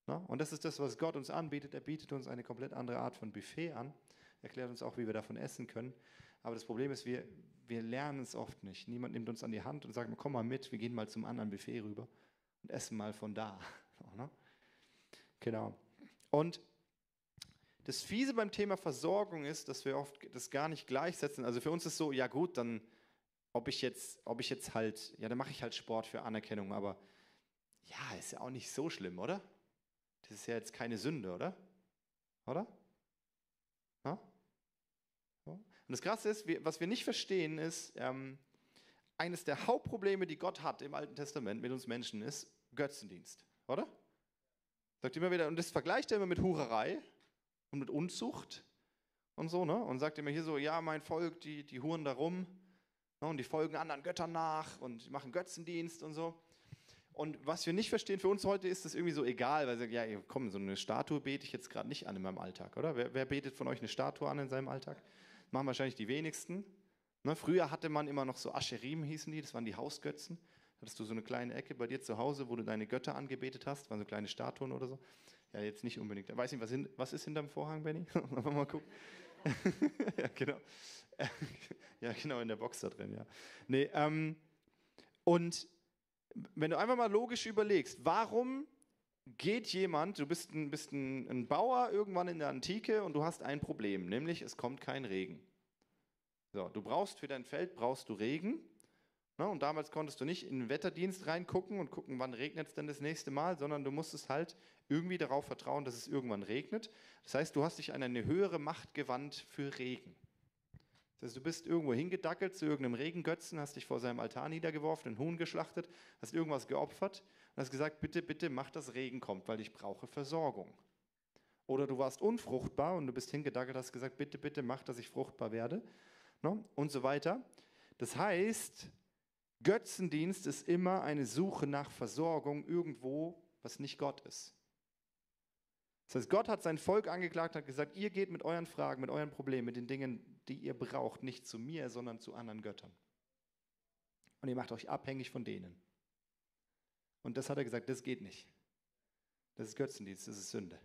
No? Und das ist das, was Gott uns anbietet. Er bietet uns eine komplett andere Art von Buffet an. erklärt uns auch, wie wir davon essen können. Aber das Problem ist, wir, wir lernen es oft nicht. Niemand nimmt uns an die Hand und sagt, komm mal mit, wir gehen mal zum anderen Buffet rüber und essen mal von da. [laughs] Ne? Genau. Und das Fiese beim Thema Versorgung ist, dass wir oft das gar nicht gleichsetzen. Also für uns ist so, ja gut, dann ob ich jetzt, ob ich jetzt halt, ja, dann mache ich halt Sport für Anerkennung, aber ja, ist ja auch nicht so schlimm, oder? Das ist ja jetzt keine Sünde, oder? Oder? Ja? Und das Krasse ist, was wir nicht verstehen, ist, ähm, eines der Hauptprobleme, die Gott hat im Alten Testament mit uns Menschen, ist Götzendienst, oder? Sagt immer wieder, und das vergleicht er immer mit Hurerei und mit Unzucht und so, ne? Und sagt immer hier so, ja, mein Volk, die, die huren da rum? Und die folgen anderen Göttern nach und machen Götzendienst und so. Und was wir nicht verstehen für uns heute, ist das irgendwie so egal, weil sie sagen, ja, komm, so eine Statue bete ich jetzt gerade nicht an in meinem Alltag, oder? Wer, wer, betet von euch eine Statue an in seinem Alltag? Machen wahrscheinlich die wenigsten. Ne? Früher hatte man immer noch so Ascherim, hießen die, das waren die Hausgötzen. Hattest du so eine kleine Ecke bei dir zu Hause, wo du deine Götter angebetet hast, waren so kleine Statuen oder so. Ja, jetzt nicht unbedingt. Weiß nicht, was, hin, was ist hinterm Vorhang, Benny? [laughs] mal gucken. [laughs] ja, genau. [laughs] ja, genau, in der Box da drin, ja. Nee, ähm, und wenn du einfach mal logisch überlegst, warum geht jemand, du bist, ein, bist ein, ein Bauer irgendwann in der Antike und du hast ein Problem, nämlich es kommt kein Regen. So, du brauchst für dein Feld brauchst du Regen. Ne, und damals konntest du nicht in den Wetterdienst reingucken und gucken, wann regnet es denn das nächste Mal, sondern du musstest halt irgendwie darauf vertrauen, dass es irgendwann regnet. Das heißt, du hast dich an eine höhere Macht gewandt für Regen. Heißt, du bist irgendwo hingedackelt zu irgendeinem Regengötzen, hast dich vor seinem Altar niedergeworfen, einen Huhn geschlachtet, hast irgendwas geopfert und hast gesagt, bitte, bitte mach, dass Regen kommt, weil ich brauche Versorgung. Oder du warst unfruchtbar und du bist hingedackelt, hast gesagt, bitte, bitte mach, dass ich fruchtbar werde. Ne? Und so weiter. Das heißt, Götzendienst ist immer eine Suche nach Versorgung irgendwo, was nicht Gott ist. Das heißt, Gott hat sein Volk angeklagt, hat gesagt, ihr geht mit euren Fragen, mit euren Problemen, mit den Dingen, die ihr braucht, nicht zu mir, sondern zu anderen Göttern. Und ihr macht euch abhängig von denen. Und das hat er gesagt, das geht nicht. Das ist Götzendienst, das ist Sünde.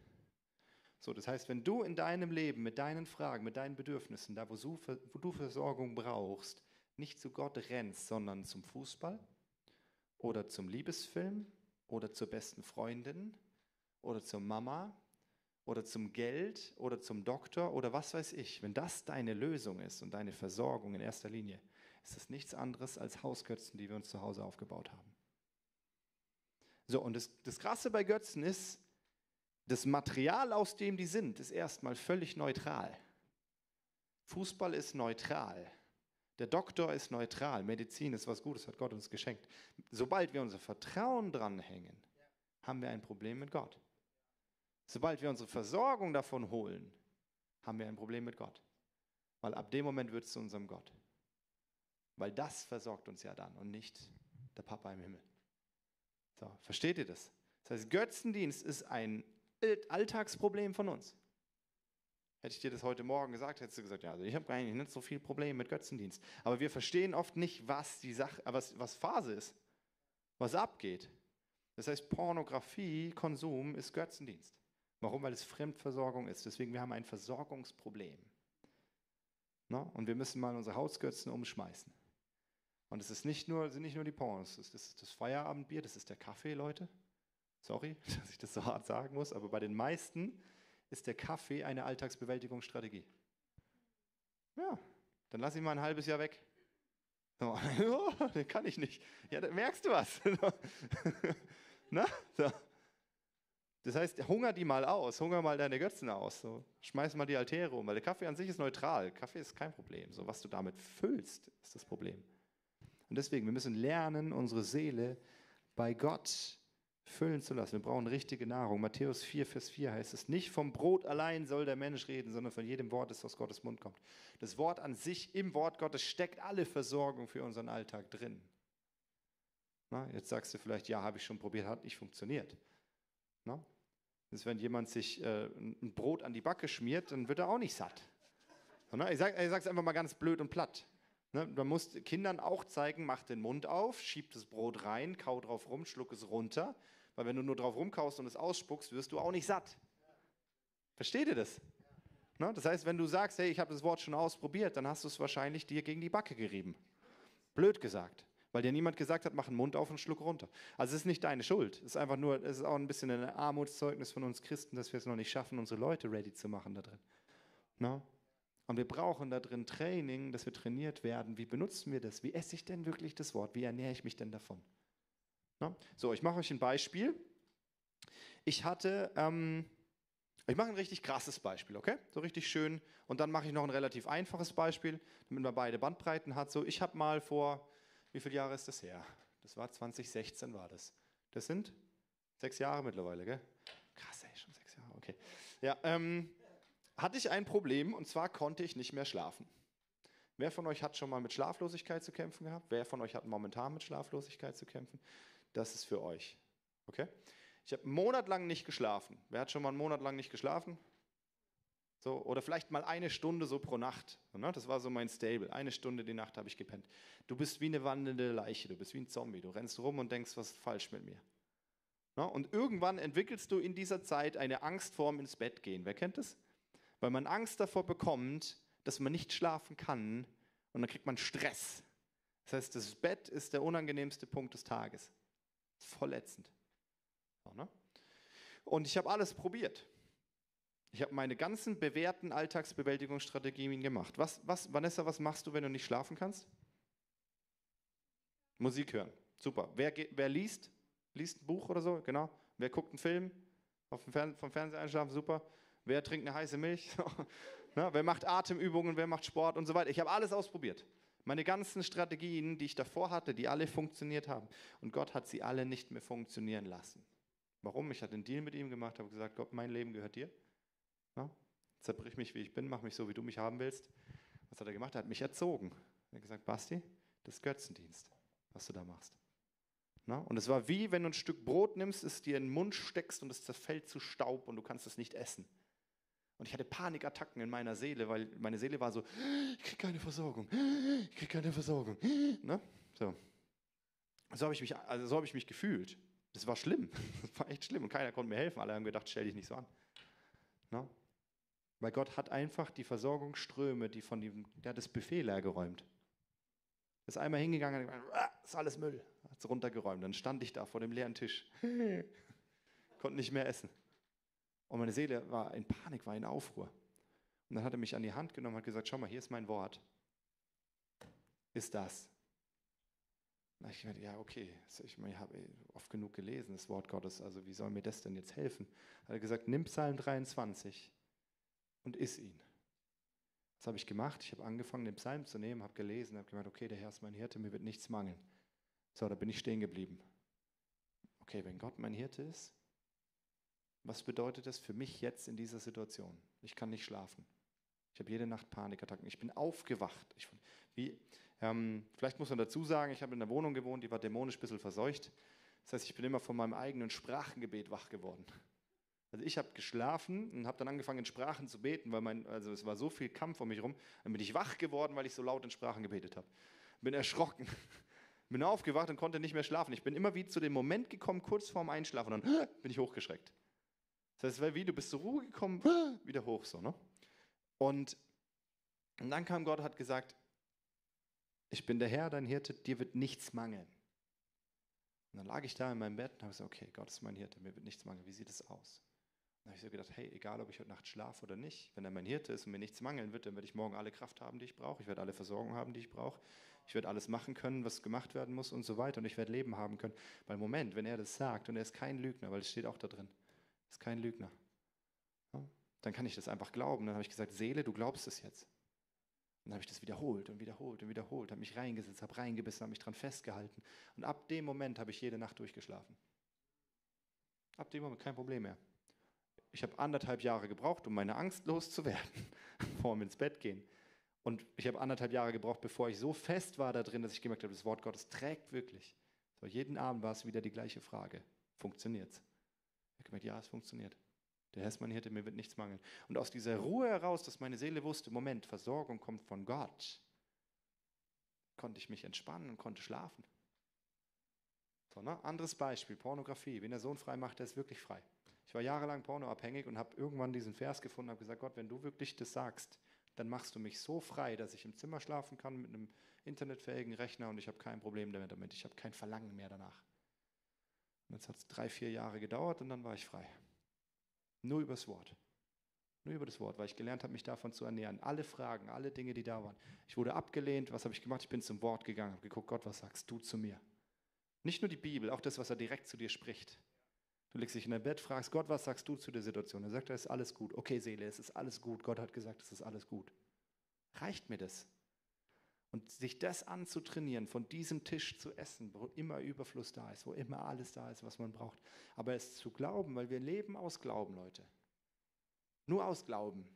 So, das heißt, wenn du in deinem Leben mit deinen Fragen, mit deinen Bedürfnissen, da wo du, Versorgung brauchst, nicht zu Gott rennst, sondern zum Fußball oder zum Liebesfilm oder zur besten Freundin oder zur Mama oder zum Geld oder zum Doktor oder was weiß ich, wenn das deine Lösung ist und deine Versorgung in erster Linie, ist das nichts anderes als Hausgötzen, die wir uns zu Hause aufgebaut haben. So, und das, das Krasse bei Götzen ist, das Material, aus dem die sind, ist erstmal völlig neutral. Fußball ist neutral. Der Doktor ist neutral. Medizin ist was Gutes, hat Gott uns geschenkt. Sobald wir unser Vertrauen dranhängen, haben wir ein Problem mit Gott. Sobald wir unsere Versorgung davon holen, haben wir ein Problem mit Gott. Weil ab dem Moment wird es zu unserem Gott. Weil das versorgt uns ja dann und nicht der Papa im Himmel. So, versteht ihr das? Das heißt, Götzendienst ist ein Alltagsproblem von uns. Hätte ich dir das heute Morgen gesagt, hättest du gesagt, ja, also ich habe eigentlich nicht so viel Probleme mit Götzendienst. Aber wir verstehen oft nicht, was die Sache, was, was Phase ist, was abgeht. Das heißt, Pornografie, Konsum ist Götzendienst. Warum? Weil es Fremdversorgung ist. Deswegen, wir haben ein Versorgungsproblem. No? Und wir müssen mal unsere Hausgötzen umschmeißen. Und es ist nicht nur, sind nicht nur die Pornos, das ist das Feierabendbier, das ist der Kaffee, Leute. Sorry, [laughs] dass ich das so hart sagen muss, aber bei den meisten ist der Kaffee eine Alltagsbewältigungsstrategie. Ja, dann lass ihn mal ein halbes Jahr weg. [laughs] Oh, den kann ich nicht. Ja, dann merkst du was. [laughs] Na? So. Das heißt, hunger die mal aus, hunger mal deine Götzen aus. So. Schmeiß mal die Altäre um, weil der Kaffee an sich ist neutral. Kaffee ist kein Problem. So, was du damit füllst, ist das Problem. Und deswegen, wir müssen lernen, unsere Seele bei Gott füllen zu lassen. Wir brauchen richtige Nahrung. Matthäus 4, Vers 4 heißt es, nicht vom Brot allein soll der Mensch reden, sondern von jedem Wort, das aus Gottes Mund kommt. Das Wort an sich, im Wort Gottes steckt alle Versorgung für unseren Alltag drin. Na, jetzt sagst du vielleicht, ja, habe ich schon probiert, hat nicht funktioniert. Na? Das ist, wenn jemand sich äh, ein Brot an die Backe schmiert, dann wird er auch nicht satt. Na, ich sage es einfach mal ganz blöd und platt. Ne, man muss Kindern auch zeigen, mach den Mund auf, schieb das Brot rein, kau drauf rum, schluck es runter. Weil wenn du nur drauf rumkaust und es ausspuckst, wirst du auch nicht satt. Versteht ihr das? Ne? Das heißt, wenn du sagst, hey, ich habe das Wort schon ausprobiert, dann hast du es wahrscheinlich dir gegen die Backe gerieben. Blöd gesagt. Weil dir niemand gesagt hat, mach einen Mund auf und schluck runter. Also es ist nicht deine Schuld. Es ist einfach nur, es ist auch ein bisschen ein Armutszeugnis von uns Christen, dass wir es noch nicht schaffen, unsere Leute ready zu machen da drin. Ne? Und wir brauchen da drin Training, dass wir trainiert werden. Wie benutzen wir das? Wie esse ich denn wirklich das Wort? Wie ernähre ich mich denn davon? Ne? So, ich mache euch ein Beispiel. Ich hatte, ähm, ich mache ein richtig krasses Beispiel, okay? So richtig schön. Und dann mache ich noch ein relativ einfaches Beispiel, damit man beide Bandbreiten hat. So, ich habe mal vor, wie viele Jahre ist das her? Das war 2016 war das. Das sind sechs Jahre mittlerweile, gell? Krass, ey, schon sechs Jahre, okay. Ja, ähm, hatte ich ein Problem und zwar konnte ich nicht mehr schlafen. Wer von euch hat schon mal mit Schlaflosigkeit zu kämpfen gehabt? Wer von euch hat momentan mit Schlaflosigkeit zu kämpfen? Das ist für euch. Okay? Ich habe einen Monat lang nicht geschlafen. Wer hat schon mal einen Monat lang nicht geschlafen? So, oder vielleicht mal eine Stunde so pro Nacht. Ne? Das war so mein Stable. Eine Stunde die Nacht habe ich gepennt. Du bist wie eine wandelnde Leiche, du bist wie ein Zombie. Du rennst rum und denkst, was ist falsch mit mir. Ne? Und irgendwann entwickelst du in dieser Zeit eine Angst vorm ins Bett gehen. Wer kennt das? Weil man Angst davor bekommt, dass man nicht schlafen kann und dann kriegt man Stress. Das heißt, das Bett ist der unangenehmste Punkt des Tages. Voll ätzend. Ne? Und ich habe alles probiert. Ich habe meine ganzen bewährten Alltagsbewältigungsstrategien gemacht. Was, was, Vanessa, was machst du, wenn du nicht schlafen kannst? Musik hören. Super. Wer, wer liest? Liest ein Buch oder so? Genau. Wer guckt einen Film? Auf dem Fern vom Fernseher einschlafen? Super. Wer trinkt eine heiße Milch? [laughs] Na, wer macht Atemübungen? Wer macht Sport und so weiter? Ich habe alles ausprobiert. Meine ganzen Strategien, die ich davor hatte, die alle funktioniert haben. Und Gott hat sie alle nicht mehr funktionieren lassen. Warum? Ich hatte einen Deal mit ihm gemacht, habe gesagt, Gott, mein Leben gehört dir. Ja? Zerbrich mich, wie ich bin, mach mich so, wie du mich haben willst. Was hat er gemacht? Er hat mich erzogen. Er hat gesagt, Basti, das ist Götzendienst, was du da machst. Na? Und es war wie, wenn du ein Stück Brot nimmst, es dir in den Mund steckst und es zerfällt zu Staub und du kannst es nicht essen. Und ich hatte Panikattacken in meiner Seele, weil meine Seele war so, ich kriege keine Versorgung, ich kriege keine Versorgung. Ne? So, so habe ich, mich, also so hab ich mich gefühlt. Das war schlimm. [laughs] Das war echt schlimm. Und keiner konnte mir helfen. Alle haben gedacht, stell dich nicht so an. No? Weil Gott hat einfach die Versorgungsströme, die von dem, der hat das Buffet leer geräumt. Ist einmal hingegangen und gesagt, ah, ist alles Müll. Hat es runtergeräumt. Dann stand ich da vor dem leeren Tisch. [laughs] Konnte nicht mehr essen. Und meine Seele war in Panik, war in Aufruhr. Und dann hat er mich an die Hand genommen und hat gesagt, schau mal, hier ist mein Wort. Ist das. Na, ich dachte, ja, okay, ich, meine, ich habe oft genug gelesen, das Wort Gottes, also wie soll mir das denn jetzt helfen? Hat er gesagt, nimm Psalm 23 und iss ihn. Das habe ich gemacht. Ich habe angefangen, den Psalm zu nehmen, habe gelesen, habe gemeint, okay, der Herr ist mein Hirte, mir wird nichts mangeln. So, da bin ich stehen geblieben. Okay, wenn Gott mein Hirte ist, was bedeutet das für mich jetzt in dieser Situation? Ich kann nicht schlafen. Ich habe jede Nacht Panikattacken. Ich bin aufgewacht. Ich, wie, ähm, vielleicht muss man dazu sagen, ich habe in einer Wohnung gewohnt, die war dämonisch ein bisschen verseucht. Das heißt, ich bin immer von meinem eigenen Sprachengebet wach geworden. Also ich habe geschlafen und habe dann angefangen in Sprachen zu beten, weil mein, also es war so viel Kampf um mich herum. Dann bin ich wach geworden, weil ich so laut in Sprachen gebetet habe. Bin erschrocken, [laughs] bin aufgewacht und konnte nicht mehr schlafen. Ich bin immer wie zu dem Moment gekommen, kurz vorm Einschlafen, und dann [gasps] bin ich hochgeschreckt. Das heißt, es war wie, du bist zur Ruhe gekommen, [gasps] wieder hoch so. Ne? Und, und dann kam Gott und hat gesagt, ich bin der Herr, dein Hirte, dir wird nichts mangeln. Und dann lag ich da in meinem Bett und habe gesagt, okay, Gott ist mein Hirte, mir wird nichts mangeln. Wie sieht es aus? Dann habe ich so gedacht, hey, egal ob ich heute Nacht schlafe oder nicht, wenn er mein Hirte ist und mir nichts mangeln wird, dann werde ich morgen alle Kraft haben, die ich brauche. Ich werde alle Versorgung haben, die ich brauche. Ich werde alles machen können, was gemacht werden muss und so weiter. Und ich werde Leben haben können. Weil Moment, wenn er das sagt, und er ist kein Lügner, weil es steht auch da drin, ist kein Lügner, dann kann ich das einfach glauben. Dann habe ich gesagt, Seele, du glaubst es jetzt dann habe ich das wiederholt und wiederholt und wiederholt, habe mich reingesetzt, habe reingebissen, habe mich dran festgehalten. Und ab dem Moment habe ich jede Nacht durchgeschlafen. Ab dem Moment kein Problem mehr. Ich habe anderthalb Jahre gebraucht, um meine Angst loszuwerden, [laughs] vor dem ins Bett gehen. Und ich habe anderthalb Jahre gebraucht, bevor ich so fest war da drin, dass ich gemerkt habe, das Wort Gottes trägt wirklich. So, jeden Abend war es wieder die gleiche Frage. Funktioniert es? Ich habe gemerkt, ja, es funktioniert. Der Herr ist mein Hirte, mir wird nichts mangeln. Und aus dieser Ruhe heraus, dass meine Seele wusste, Moment, Versorgung kommt von Gott, konnte ich mich entspannen und konnte schlafen. So, ne? Anderes Beispiel, Pornografie. Wenn der Sohn frei macht, der ist wirklich frei. Ich war jahrelang pornoabhängig und habe irgendwann diesen Vers gefunden und habe gesagt, Gott, wenn du wirklich das sagst, dann machst du mich so frei, dass ich im Zimmer schlafen kann mit einem internetfähigen Rechner und ich habe kein Problem damit. Ich habe kein Verlangen mehr danach. Und jetzt hat es drei, vier Jahre gedauert und dann war ich frei. Nur übers Wort. Nur über das Wort, weil ich gelernt habe, mich davon zu ernähren. Alle Fragen, alle Dinge, die da waren. Ich wurde abgelehnt. Was habe ich gemacht? Ich bin zum Wort gegangen, habe geguckt, Gott, was sagst du zu mir? Nicht nur die Bibel, auch das, was er direkt zu dir spricht. Du legst dich in dein Bett, fragst Gott, was sagst du zu der Situation? Er sagt, es ist alles gut. Okay, Seele, es ist alles gut. Gott hat gesagt, es ist alles gut. Reicht mir das? Und sich das anzutrainieren, von diesem Tisch zu essen, wo immer Überfluss da ist, wo immer alles da ist, was man braucht. Aber es zu glauben, weil wir leben aus Glauben, Leute. Nur aus Glauben.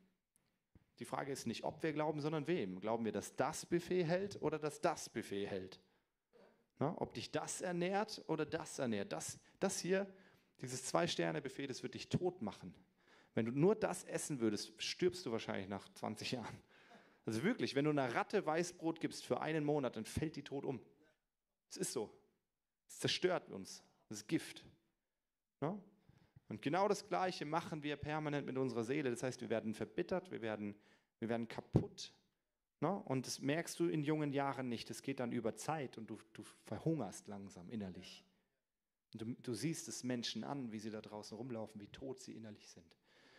Die Frage ist nicht, ob wir glauben, sondern wem. Glauben wir, dass das Buffet hält oder dass das Buffet hält? Na, ob dich das ernährt oder das ernährt. Das, das hier, dieses Zwei-Sterne-Buffet, das wird dich tot machen. Wenn du nur das essen würdest, stirbst du wahrscheinlich nach 20 Jahren. Also wirklich, wenn du einer Ratte Weißbrot gibst für einen Monat, dann fällt die tot um. Es ist so. Es zerstört uns. Das ist Gift. Ja? Und genau das Gleiche machen wir permanent mit unserer Seele. Das heißt, wir werden verbittert, wir werden, wir werden kaputt. Ja? Und das merkst du in jungen Jahren nicht. Das geht dann über Zeit und du, du verhungerst langsam innerlich. Du, du siehst es Menschen an, wie sie da draußen rumlaufen, wie tot sie innerlich sind.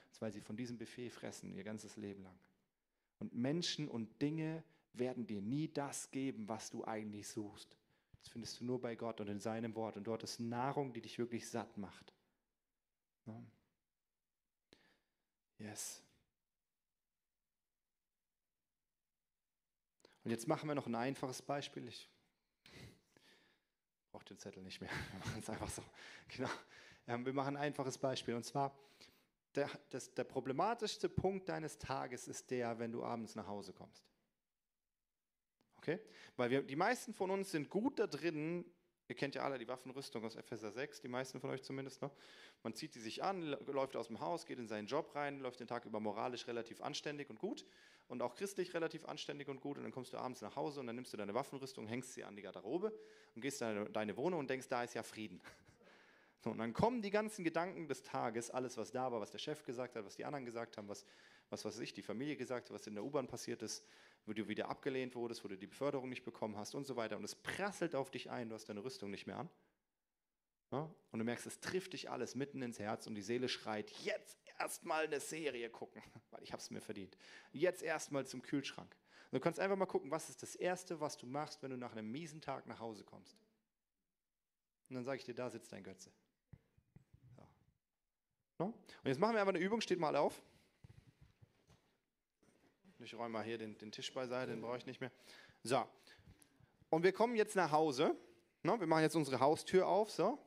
Das ist, weil sie von diesem Buffet fressen, ihr ganzes Leben lang. Und Menschen und Dinge werden dir nie das geben, was du eigentlich suchst. Das findest du nur bei Gott und in seinem Wort. Und dort ist Nahrung, die dich wirklich satt macht. Yes. Und jetzt machen wir noch ein einfaches Beispiel. Ich brauche den Zettel nicht mehr. [laughs] Wir machen es einfach so. Genau. Wir machen ein einfaches Beispiel. Und zwar, der, das, der problematischste Punkt deines Tages ist der, wenn du abends nach Hause kommst. Okay? Weil wir, die meisten von uns sind gut da drin, ihr kennt ja alle die Waffenrüstung aus Epheser 6, die meisten von euch zumindest noch. Man zieht die sich an, läuft aus dem Haus, geht in seinen Job rein, läuft den Tag über moralisch relativ anständig und gut und auch christlich relativ anständig und gut und dann kommst du abends nach Hause und dann nimmst du deine Waffenrüstung, hängst sie an die Garderobe und gehst in deine Wohnung und denkst, da ist ja Frieden. [laughs] So, und dann kommen die ganzen Gedanken des Tages, alles, was da war, was der Chef gesagt hat, was die anderen gesagt haben, was, was weiß ich, die Familie gesagt hat, was in der U-Bahn passiert ist, wo du wieder abgelehnt wurdest, wo du die Beförderung nicht bekommen hast und so weiter. Und es prasselt auf dich ein, du hast deine Rüstung nicht mehr an. Ja? Und du merkst, es trifft dich alles mitten ins Herz und die Seele schreit, jetzt erstmal eine Serie gucken, [laughs] weil ich habe es mir verdient. Jetzt erstmal zum Kühlschrank. Du kannst einfach mal gucken, was ist das Erste, was du machst, wenn du nach einem miesen Tag nach Hause kommst. Und dann sage ich dir, da sitzt dein Götze. Und jetzt machen wir einfach eine Übung, steht mal auf. Ich räume mal hier den, den Tisch beiseite, den brauche ich nicht mehr. So. Und wir kommen jetzt nach Hause. Ne? Wir machen jetzt unsere Haustür auf. So.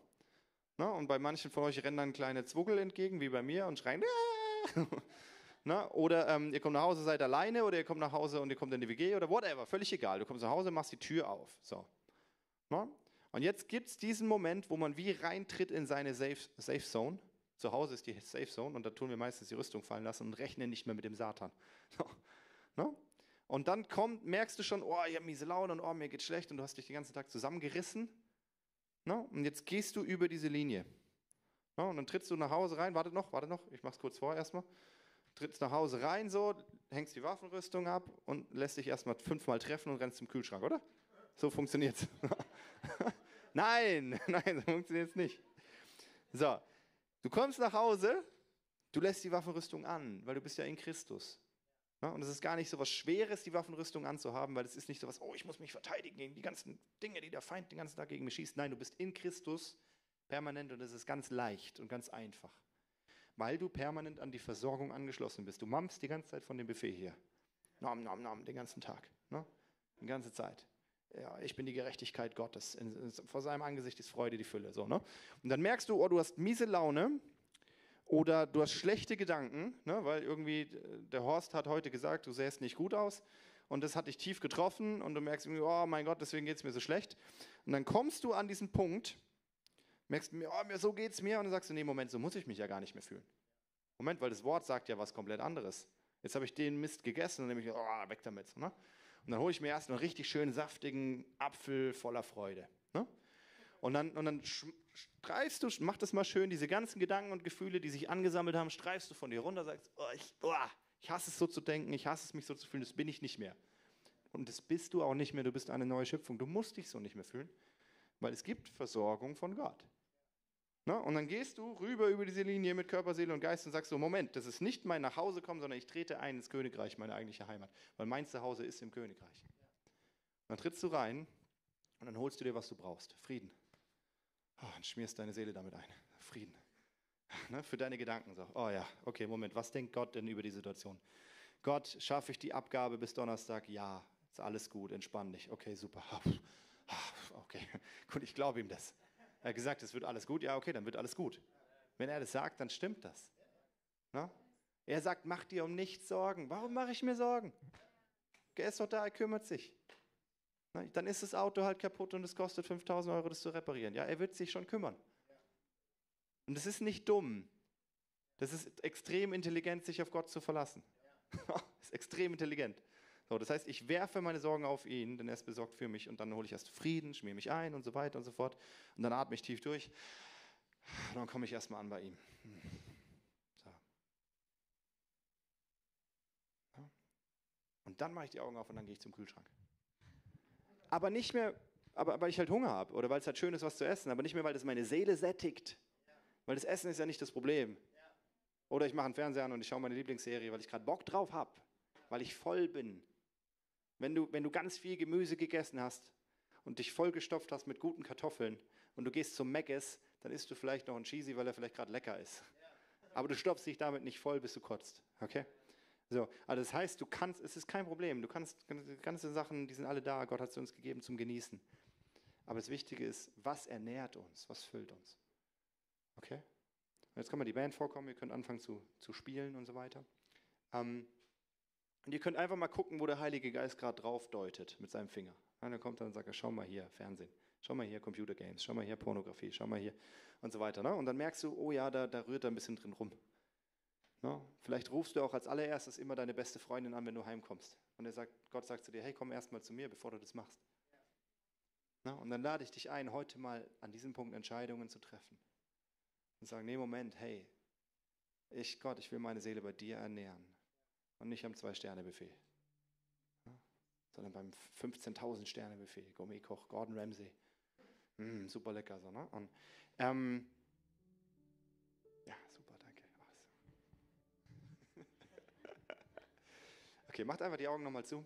Ne? Und bei manchen von euch rennen dann kleine Zwuggel entgegen, wie bei mir, und schreien. [laughs] ne? Oder ähm, ihr kommt nach Hause, seid alleine, oder ihr kommt nach Hause und ihr kommt in die WG oder whatever. Völlig egal. Du kommst nach Hause, machst die Tür auf. So. Ne? Und jetzt gibt es diesen Moment, wo man wie reintritt in seine Safe, Safe Zone. Zu Hause ist die Safe Zone und da tun wir meistens die Rüstung fallen lassen und rechnen nicht mehr mit dem Satan. [laughs] No? Und dann kommt, merkst du schon, oh, ich habe miese Laune und oh, mir geht schlecht und du hast dich den ganzen Tag zusammengerissen. No? Und jetzt gehst du über diese Linie. No? Und dann trittst du nach Hause rein, warte noch, warte noch, ich mach's kurz vor erstmal. Trittst nach Hause rein so, hängst die Waffenrüstung ab und lässt dich erstmal fünfmal treffen und rennst zum Kühlschrank, oder? So funktioniert's. [laughs] nein, [laughs] nein, so funktioniert's nicht. So, Du kommst nach Hause, du lässt die Waffenrüstung an, weil du bist ja in Christus. Ja, und es ist gar nicht so was Schweres, die Waffenrüstung anzuhaben, weil es ist nicht so was, oh, ich muss mich verteidigen gegen die ganzen Dinge, die der Feind den ganzen Tag gegen mich schießt. Nein, du bist in Christus permanent und es ist ganz leicht und ganz einfach. Weil du permanent an die Versorgung angeschlossen bist. Du mampfst die ganze Zeit von dem Buffet hier. Nom, nom, nom, den ganzen Tag. Ne? Die ganze Zeit ja, ich bin die Gerechtigkeit Gottes. Vor seinem Angesicht ist Freude die Fülle. So, ne? Und dann merkst du, oh, du hast miese Laune oder du hast schlechte Gedanken, ne? weil irgendwie äh, der Horst hat heute gesagt, du sähst nicht gut aus und das hat dich tief getroffen und du merkst, oh mein Gott, deswegen geht es mir so schlecht. Und dann kommst du an diesen Punkt, merkst mir, oh, so es mir und dann sagst du, nee, Moment, so muss ich mich ja gar nicht mehr fühlen. Moment, weil das Wort sagt ja was komplett anderes. Jetzt habe ich den Mist gegessen und nehme ich, oh, weg damit. Ne? Und dann hole ich mir erst einen richtig schönen saftigen Apfel voller Freude. Ne? Und dann, und dann streifst du, mach das mal schön, diese ganzen Gedanken und Gefühle, die sich angesammelt haben, streifst du von dir runter, sagst, oh, ich, oh, ich hasse es so zu denken, ich hasse es mich so zu fühlen, das bin ich nicht mehr. Und das bist du auch nicht mehr, du bist eine neue Schöpfung. Du musst dich so nicht mehr fühlen, weil es gibt Versorgung von Gott. Na, und dann gehst du rüber über diese Linie mit Körper, Seele und Geist und sagst so, Moment, das ist nicht mein Nachhausekommen, sondern ich trete ein ins Königreich, meine eigentliche Heimat, weil mein Zuhause ist im Königreich. Dann trittst du rein und dann holst du dir, was du brauchst. Frieden. Oh, und schmierst deine Seele damit ein. Frieden. Ne, für deine Gedanken. So, oh ja, okay, Moment, was denkt Gott denn über die Situation? Gott, schaffe ich die Abgabe bis Donnerstag? Ja, ist alles gut, entspann dich. Okay, super. [laughs] Okay, [laughs] gut, ich glaube ihm das. Er hat gesagt, es wird alles gut. Ja, okay, dann wird alles gut. Wenn er das sagt, dann stimmt das. Na? Er sagt, mach dir um nichts Sorgen. Warum mache ich mir Sorgen? Er ist doch da, er kümmert sich. Na, dann ist das Auto halt kaputt und es kostet 5000 Euro, das zu reparieren. Ja, er wird sich schon kümmern. Und das ist nicht dumm. Das ist extrem intelligent, sich auf Gott zu verlassen. das [laughs] ist extrem intelligent. So, das heißt, ich werfe meine Sorgen auf ihn, denn er ist besorgt für mich und dann hole ich erst Frieden, schmier mich ein und so weiter und so fort. Und dann atme ich tief durch. Und dann komme ich erstmal an bei ihm. So. Und dann mache ich die Augen auf und dann gehe ich zum Kühlschrank. Aber nicht mehr, aber weil ich halt Hunger habe oder weil es halt schön ist, was zu essen, aber nicht mehr, weil das meine Seele sättigt. Weil das Essen ist ja nicht das Problem. Oder ich mache einen Fernseher an und ich schaue meine Lieblingsserie, weil ich gerade Bock drauf habe, weil ich voll bin. Wenn du, wenn du ganz viel Gemüse gegessen hast und dich vollgestopft hast mit guten Kartoffeln und du gehst zum Mc's, dann isst du vielleicht noch einen Cheesy, weil er vielleicht gerade lecker ist. Aber du stopfst dich damit nicht voll, bis du kotzt. Okay? So, also das heißt, du kannst, es ist kein Problem. Du kannst ganze Sachen, die sind alle da. Gott hat sie uns gegeben zum Genießen. Aber das Wichtige ist, was ernährt uns, was füllt uns. Okay? Und jetzt kann mal die Band vorkommen, ihr könnt anfangen zu, zu spielen und so weiter. Ähm, und ihr könnt einfach mal gucken, wo der Heilige Geist gerade drauf deutet mit seinem Finger. Und dann kommt er und sagt, schau mal hier, Fernsehen, schau mal hier, Computergames, schau mal hier, Pornografie, schau mal hier und so weiter. Ne? Und dann merkst du, oh ja, da, da rührt er ein bisschen drin rum. Ne? Vielleicht rufst du auch als allererstes immer deine beste Freundin an, wenn du heimkommst. Und er sagt, Gott sagt zu dir, hey, komm erst mal zu mir, bevor du das machst. Ne? Und dann lade ich dich ein, heute mal an diesem Punkt Entscheidungen zu treffen. Und sagen, nee, Moment, hey, ich, Gott, ich will meine Seele bei dir ernähren. Und nicht am Zwei-Sterne-Buffet. Sondern beim 15.000 Sterne-Buffet. Gourmet-Koch, Gordon Ramsay. Mm, super lecker so, ne? Und, ähm, okay, macht einfach die Augen nochmal zu.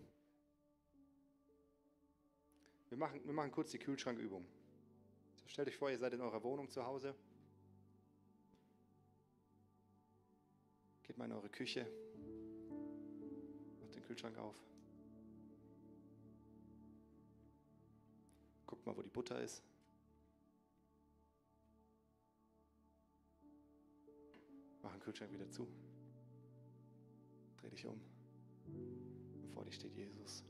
Wir machen, wir machen kurz die Kühlschrankübung. So, stellt euch vor, ihr seid in eurer Wohnung zu Hause. Geht mal in eure Küche. Kühlschrank auf. Guckt mal, wo die Butter ist. Mach den Kühlschrank wieder zu. Dreh dich um. Und vor dir steht Jesus.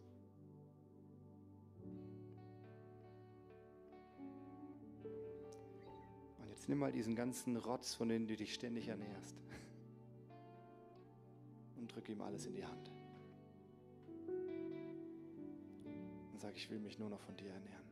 Und jetzt nimm mal diesen ganzen Rotz, von dem du dich ständig ernährst. Und drück ihm alles in die Hand. sage, ich will mich nur noch von dir ernähren.